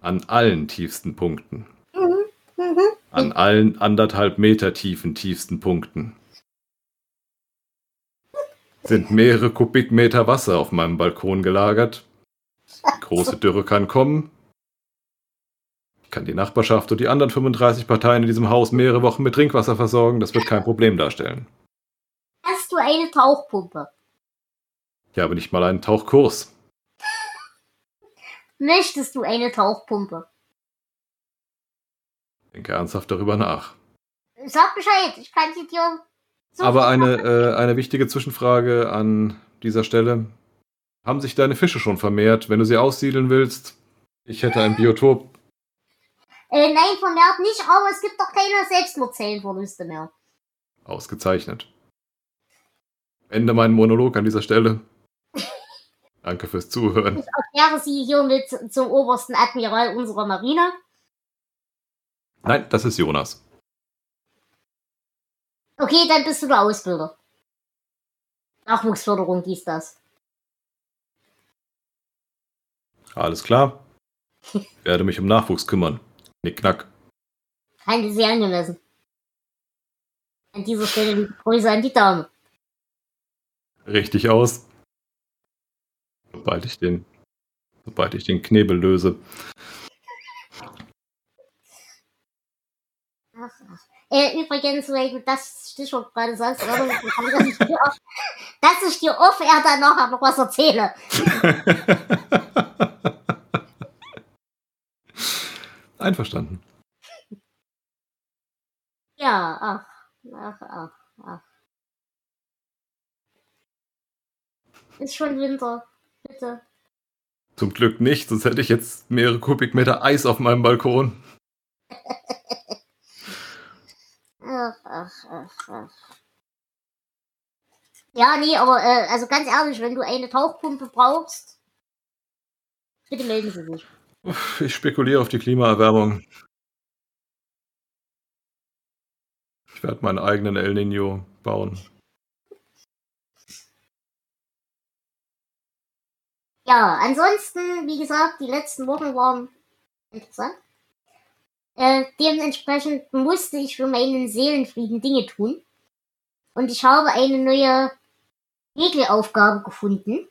An allen tiefsten Punkten. Mhm. Mhm. An allen anderthalb Meter tiefen tiefsten Punkten. Sind mehrere Kubikmeter Wasser auf meinem Balkon gelagert. Die große Dürre kann kommen. Ich kann die Nachbarschaft und die anderen 35 Parteien in diesem Haus mehrere Wochen mit Trinkwasser versorgen. Das wird kein Problem darstellen. Hast du du eine Tauchpumpe? Ich habe nicht mal einen Tauchkurs. Möchtest du eine Tauchpumpe? Denke ernsthaft darüber nach. Sag Bescheid, ich kann sie dir. Aber eine, äh, eine wichtige Zwischenfrage an dieser Stelle. Haben sich deine Fische schon vermehrt, wenn du sie aussiedeln willst? Ich hätte ein Biotop. Äh, nein, vermehrt nicht, aber es gibt doch keine Selbstmordzellenverluste mehr. Ausgezeichnet. Ende meinen Monolog an dieser Stelle. Danke fürs Zuhören. Ich erkläre Sie hiermit zum obersten Admiral unserer Marine. Nein, das ist Jonas. Okay, dann bist du der Ausbilder. Nachwuchsförderung dies das. Alles klar. Ich werde mich um Nachwuchs kümmern. Nick knack. Handelt sie angemessen. An dieser Stelle liebe Grüße an die Dame. Richtig aus. Sobald ich den, sobald ich den Knebel löse. Ach, ach. Äh, übrigens, du das Stichwort gerade sagst, dass ich dir off er dann noch noch was erzähle. Einverstanden. Ja, ach, ach, ach, ach. Ist schon Winter, bitte. Zum Glück nicht, sonst hätte ich jetzt mehrere Kubikmeter Eis auf meinem Balkon. ach, ach, ach, ach. Ja, nee, aber äh, also ganz ehrlich, wenn du eine Tauchpumpe brauchst, bitte melden Sie sich. Ich spekuliere auf die Klimaerwärmung. Ich werde meinen eigenen El Nino bauen. Ja, ansonsten, wie gesagt, die letzten Wochen waren interessant. Äh, dementsprechend musste ich für meinen Seelenfrieden Dinge tun. Und ich habe eine neue Regelaufgabe gefunden.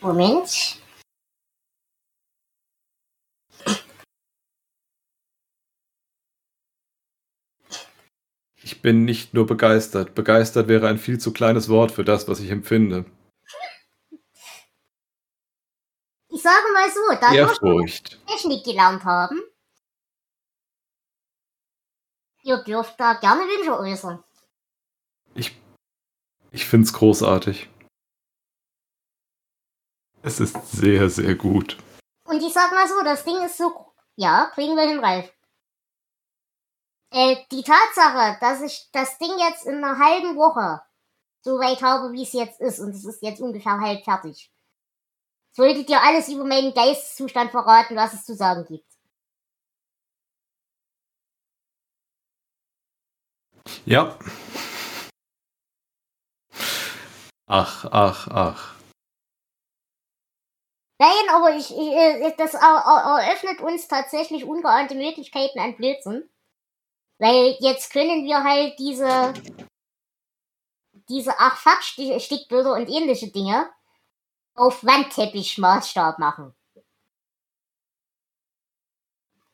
Moment. Ich bin nicht nur begeistert. Begeistert wäre ein viel zu kleines Wort für das, was ich empfinde. Ich sage mal so, da wir Technik gelernt haben, ihr dürft da gerne Wünsche äußern. Ich, ich finde es großartig. Es ist sehr, sehr gut. Und ich sag mal so, das Ding ist so. Ja, kriegen wir hin, Ralf. Äh, die Tatsache, dass ich das Ding jetzt in einer halben Woche so weit habe, wie es jetzt ist, und es ist jetzt ungefähr halb fertig, sollte dir alles über meinen Geisteszustand verraten, was es zu sagen gibt. Ja. Ach, ach, ach. Nein, aber ich, ich äh, das eröffnet uns tatsächlich ungeahnte Möglichkeiten an Blödsinn. Weil jetzt können wir halt diese, diese ach fuck Stickbilder und ähnliche Dinge auf Wandteppichmaßstab machen.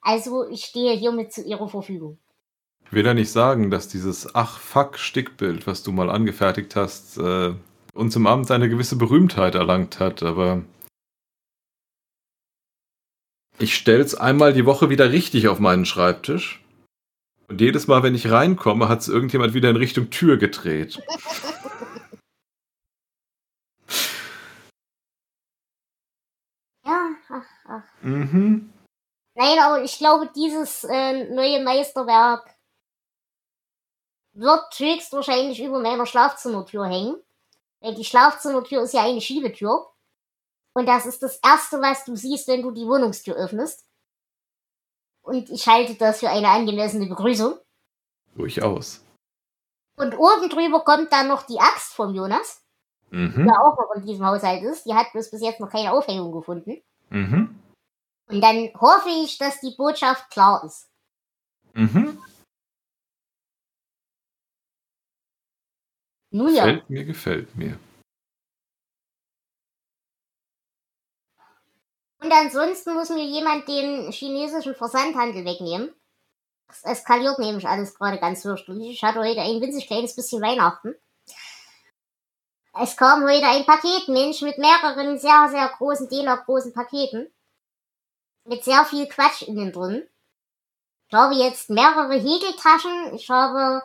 Also ich stehe hiermit zu Ihrer Verfügung. Ich will ja nicht sagen, dass dieses ach fuck Stickbild, was du mal angefertigt hast, äh, uns im Abend eine gewisse Berühmtheit erlangt hat, aber ich stell's einmal die Woche wieder richtig auf meinen Schreibtisch. Und jedes Mal, wenn ich reinkomme, hat es irgendjemand wieder in Richtung Tür gedreht. ja, ach, ach. Mhm. Nein, aber ich glaube, dieses äh, neue Meisterwerk wird höchstwahrscheinlich über meiner Schlafzimmertür hängen. Weil die Schlafzimmertür ist ja eine Schiebetür. Und das ist das Erste, was du siehst, wenn du die Wohnungstür öffnest. Und ich halte das für eine angemessene Begrüßung. Durchaus. Und oben drüber kommt dann noch die Axt von Jonas, mhm. die auch noch in diesem Haushalt ist. Die hat bloß bis jetzt noch keine Aufhängung gefunden. Mhm. Und dann hoffe ich, dass die Botschaft klar ist. Mhm. Nun ja. Gefällt mir, gefällt mir. Und ansonsten muss mir jemand den chinesischen Versandhandel wegnehmen. Es eskaliert nämlich alles gerade ganz fürchterlich. Ich hatte heute ein winzig kleines bisschen Weihnachten. Es kam heute ein Paketmensch mit mehreren sehr, sehr großen, Dealer großen Paketen. Mit sehr viel Quatsch innen drin. Ich habe jetzt mehrere Häkeltaschen. Ich habe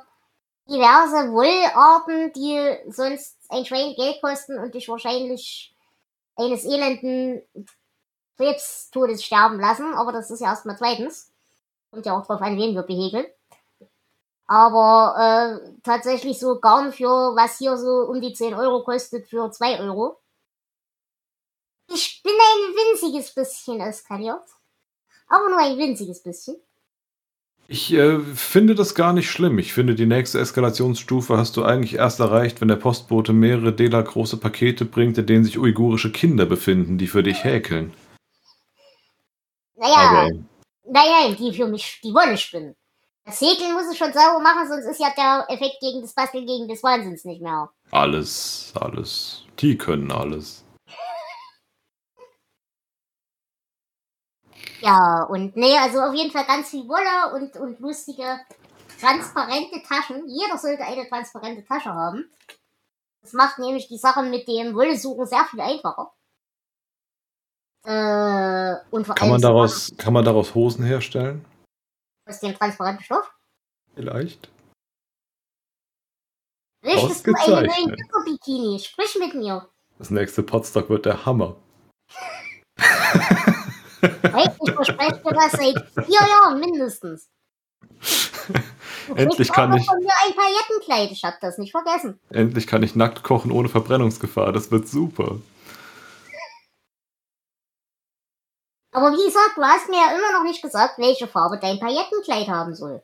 diverse Wollarten, die sonst ein Schwein Geld kosten und dich wahrscheinlich eines elenden Krebstodes sterben lassen. Aber das ist ja erstmal zweitens. Kommt ja auch drauf an, wen wir behäkeln. Aber äh, tatsächlich so Garn für was hier so um die 10 Euro kostet für 2 Euro. Ich bin ein winziges bisschen eskaliert. Aber nur ein winziges bisschen. Ich äh, finde das gar nicht schlimm. Ich finde, die nächste Eskalationsstufe hast du eigentlich erst erreicht, wenn der Postbote mehrere Dela große Pakete bringt, in denen sich uigurische Kinder befinden, die für dich häkeln. Naja, Aber, naja, die für mich die Wolle spinnen. Das Häkeln muss es schon sauber machen, sonst ist ja der Effekt gegen das Basteln gegen des Wahnsinns nicht mehr. Alles, alles. Die können alles. Ja, und nee, also auf jeden Fall ganz viel Wolle und, und lustige, transparente Taschen. Jeder sollte eine transparente Tasche haben. Das macht nämlich die Sache mit dem Wollesuchen sehr viel einfacher. Äh, und vor kann, man daraus, kann man daraus Hosen herstellen? Aus dem transparenten Stoff? Vielleicht. Richtest du einen neuen Bikini? Sprich mit mir. Das nächste Podstock wird der Hammer. Hey, ich verspreche dir das seit vier Jahren mindestens. Endlich kann ich. Von mir ein Paillettenkleid, ich hab das nicht vergessen. Endlich kann ich nackt kochen ohne Verbrennungsgefahr. Das wird super. Aber wie gesagt, du hast mir ja immer noch nicht gesagt, welche Farbe dein Paillettenkleid haben soll.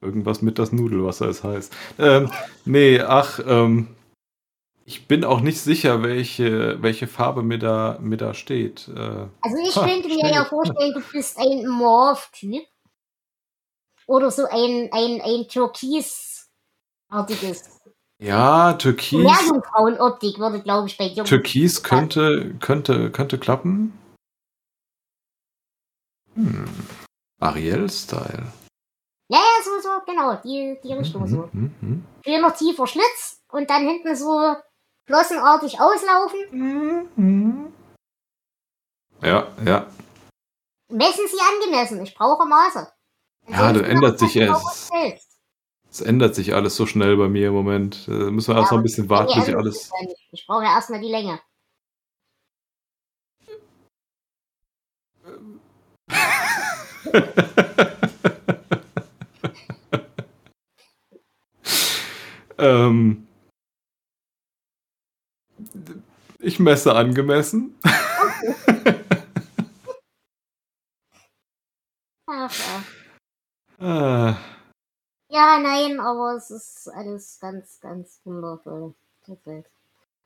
Irgendwas mit das Nudelwasser es heißt. Ähm, nee, ach, ähm, ich bin auch nicht sicher, welche, welche Farbe mir da, mir da steht. Äh, also ich ha, könnte mir ja vorstellen, du bist ein Morph-Typ. Oder so ein, ein, ein Türkis-artiges. Ja, Türkis. Meerjungfrauenoptik würde, glaube ich, bei dir. Türkis könnte, könnte, könnte klappen. Hm. Ariel-Style. Ja, ja, so, so, genau, die, die Richtung mhm, so. Mhm, mhm. Schöner tiefer Schlitz und dann hinten so flossenartig auslaufen. Mhm. Ja, ja. Messen Sie angemessen, ich brauche Maße. Ja, das ändert sich erst. Es ändert sich alles so schnell bei mir im Moment. Da müssen wir ja, erst noch ein bisschen warten, bis ich alles. Ich brauche ja erstmal die Länge. ähm, ich messe angemessen. Ach, ja. Ah. Ja, nein, aber es ist alles ganz, ganz wundervoll.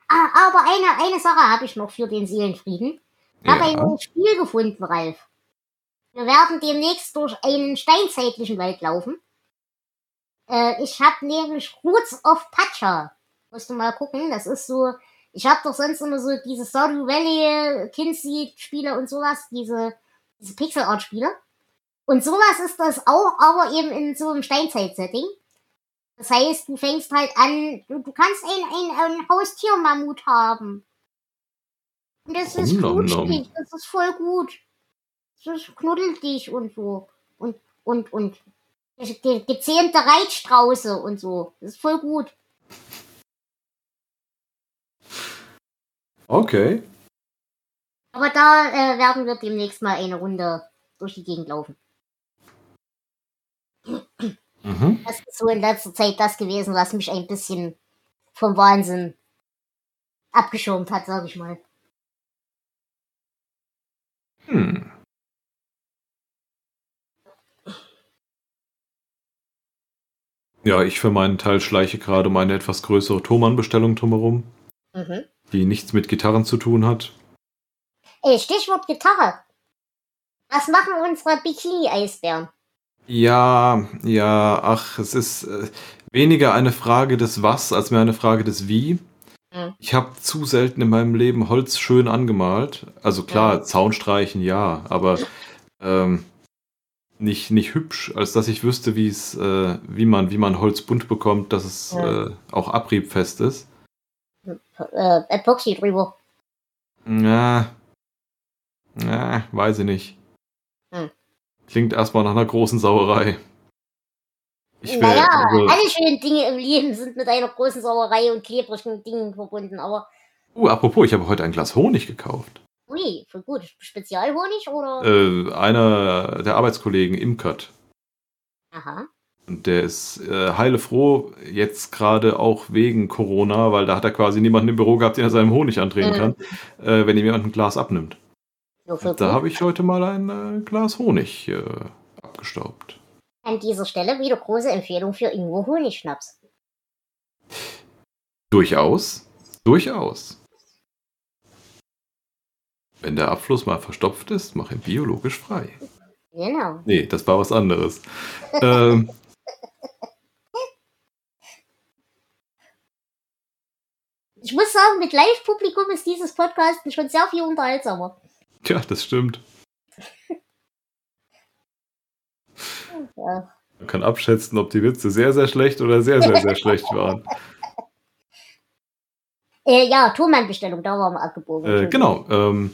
Ah, aber eine, eine Sache habe ich noch für den Seelenfrieden. Ich ja. habe ein Spiel gefunden, Ralf. Wir werden demnächst durch einen steinzeitlichen Wald laufen. Äh, ich habe nämlich Roots of Pacha. Musst du mal gucken, das ist so ich habe doch sonst immer so diese Stardew Valley, Kinseed-Spiele und sowas, diese, diese Pixel-Art-Spiele. Und sowas ist das auch, aber eben in so einem Steinzeit-Setting. Das heißt, du fängst halt an, du, du kannst ein, ein, ein Haustier-Mammut haben. Und das ist flutschig, das ist voll gut. Das knuddelt dich und so. Und, und, und. Gezähmte Reitstrauße und so. Das ist voll gut. Okay. Aber da äh, werden wir demnächst mal eine Runde durch die Gegend laufen. Mhm. Das ist so in letzter Zeit das gewesen, was mich ein bisschen vom Wahnsinn abgeschirmt hat, sag ich mal. Hm. Ja, ich für meinen Teil schleiche gerade um eine etwas größere Thomann-Bestellung drumherum. Mhm die nichts mit Gitarren zu tun hat. Ey, Stichwort Gitarre. Was machen unsere Bikini-Eisbären? Ja, ja, ach, es ist äh, weniger eine Frage des Was als mehr eine Frage des Wie. Mhm. Ich habe zu selten in meinem Leben Holz schön angemalt. Also klar, mhm. Zaun streichen, ja, aber ähm, nicht, nicht hübsch, als dass ich wüsste, wie es, äh, wie man, wie man Holz bunt bekommt, dass es ja. äh, auch abriebfest ist. Äh, Epoxy drüber. Ja. Ja, weiß ich nicht. Hm. Klingt erstmal nach einer großen Sauerei. Ich naja, also, alle schönen Dinge im Leben sind mit einer großen Sauerei und klebrigen Dingen verbunden, aber. Uh, apropos, ich habe heute ein Glas Honig gekauft. Ui, für gut. Spezialhonig oder? Äh, einer der Arbeitskollegen imkert. Aha. Und der ist äh, heile froh, jetzt gerade auch wegen Corona, weil da hat er quasi niemanden im Büro gehabt, den er seinem Honig andrehen mhm. kann, äh, wenn ihm jemand ein Glas abnimmt. da habe ich heute mal ein äh, Glas Honig äh, abgestaubt. An dieser Stelle wieder große Empfehlung für Ingo Honigschnaps. Durchaus. Durchaus. Wenn der Abfluss mal verstopft ist, mach ihn biologisch frei. Genau. Nee, das war was anderes. ähm, ich muss sagen, mit Live-Publikum ist dieses Podcast schon sehr viel unterhaltsamer. Ja, das stimmt. ja. Man kann abschätzen, ob die Witze sehr, sehr schlecht oder sehr, sehr, sehr schlecht waren. Äh, ja, Turmannbestellung, da waren wir abgebogen. Äh, genau. Ähm,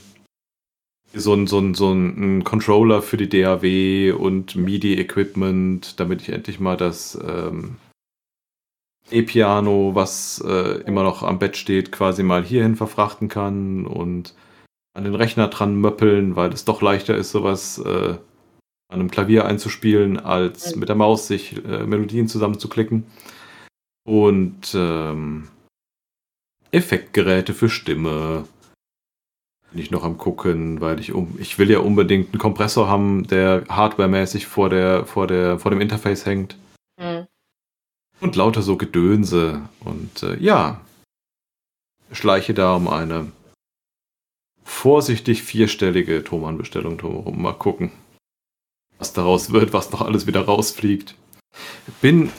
so ein, so ein, so ein Controller für die DAW und MIDI-Equipment, damit ich endlich mal das ähm, E-Piano, was äh, immer noch am Bett steht, quasi mal hierhin verfrachten kann und an den Rechner dran möppeln, weil es doch leichter ist, sowas äh, an einem Klavier einzuspielen, als mit der Maus sich äh, Melodien zusammenzuklicken. Und ähm, Effektgeräte für Stimme, bin ich noch am gucken, weil ich um, ich will ja unbedingt einen Kompressor haben, der hardwaremäßig vor der, vor der, vor dem Interface hängt. Mhm. Und lauter so Gedönse. Und äh, ja, schleiche da um eine vorsichtig vierstellige Thomann-Bestellung drumherum. Mal gucken, was daraus wird, was noch alles wieder rausfliegt. Bin.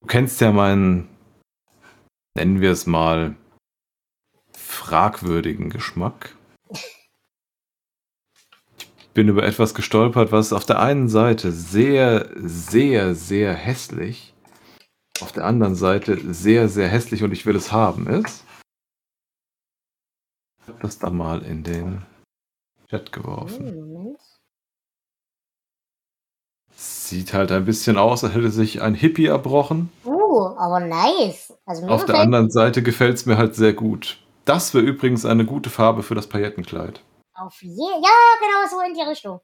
Du kennst ja meinen, nennen wir es mal, fragwürdigen Geschmack. Ich bin über etwas gestolpert, was auf der einen Seite sehr, sehr, sehr hässlich, auf der anderen Seite sehr, sehr hässlich und ich will es haben ist. Ich habe das da mal in den Chat geworfen. Sieht halt ein bisschen aus, als hätte sich ein Hippie erbrochen. Uh, aber nice. Also Auf der anderen Seite gefällt es mir halt sehr gut. Das wäre übrigens eine gute Farbe für das Paillettenkleid. Auf je ja, genau so in die Richtung.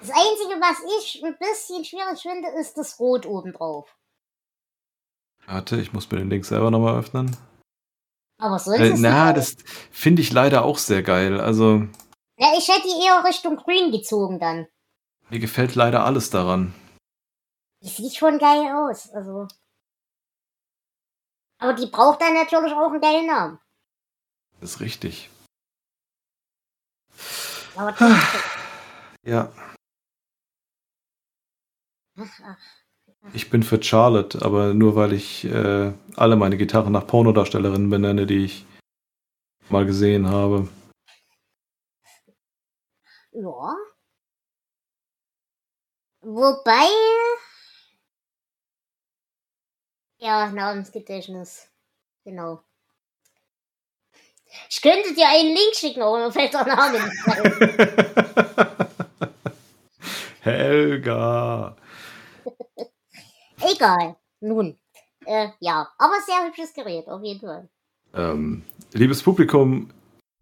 Das Einzige, was ich ein bisschen schwierig finde, ist das Rot oben drauf. Warte, ich muss mir den Link selber nochmal öffnen. Aber sonst äh, Na, das finde ich leider auch sehr geil. Also. Ja, ich hätte eher Richtung Grün gezogen dann. Mir gefällt leider alles daran. Die sieht schon geil aus. Also. Aber die braucht dann natürlich auch einen geilen Namen. Das ist richtig. Aber ja. Ich bin für Charlotte, aber nur weil ich äh, alle meine Gitarren nach Pornodarstellerinnen benenne, die ich mal gesehen habe. Ja. Wobei ja, Namensgedächtnis. Genau. Ich könnte dir einen Link schicken, aber mir fällt der Name nicht Helga. Egal. Nun. Äh, ja, aber sehr hübsches Gerät, auf jeden Fall. Ähm, liebes Publikum,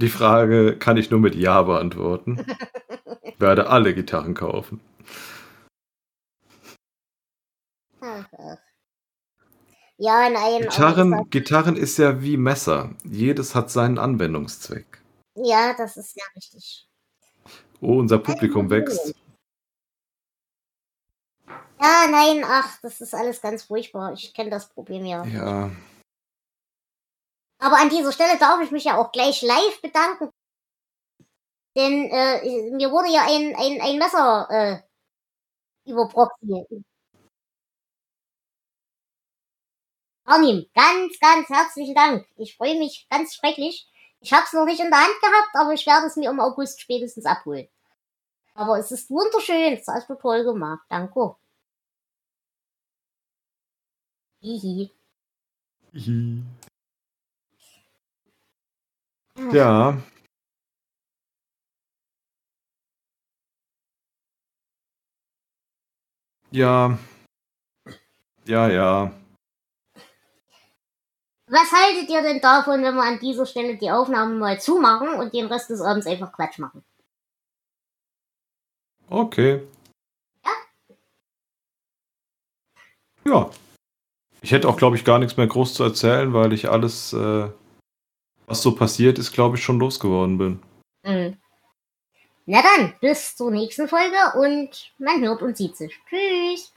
die Frage kann ich nur mit Ja beantworten. ich werde alle Gitarren kaufen. Ach, ach. Ja, nein. Gitarren, Gitarren ist ja wie Messer. Jedes hat seinen Anwendungszweck. Ja, das ist ja richtig. Oh, unser Publikum wächst. Ja, nein, ach, das ist alles ganz furchtbar. Ich kenne das Problem ja. Ja. Aber an dieser Stelle darf ich mich ja auch gleich live bedanken. Denn äh, mir wurde ja ein, ein, ein Messer äh, über Arnim, ganz, ganz herzlichen Dank. Ich freue mich ganz schrecklich. Ich habe es noch nicht in der Hand gehabt, aber ich werde es mir im August spätestens abholen. Aber es ist wunderschön. Das hast du toll gemacht. Danke. Hihi. Hihi. Ja. Ja. Ja, ja. Was haltet ihr denn davon, wenn wir an dieser Stelle die Aufnahme mal zumachen und den Rest des Abends einfach Quatsch machen? Okay. Ja? Ja. Ich hätte auch, glaube ich, gar nichts mehr groß zu erzählen, weil ich alles, äh, was so passiert ist, glaube ich, schon losgeworden bin. Mhm. Na dann, bis zur nächsten Folge und man hört und sieht sich. Tschüss.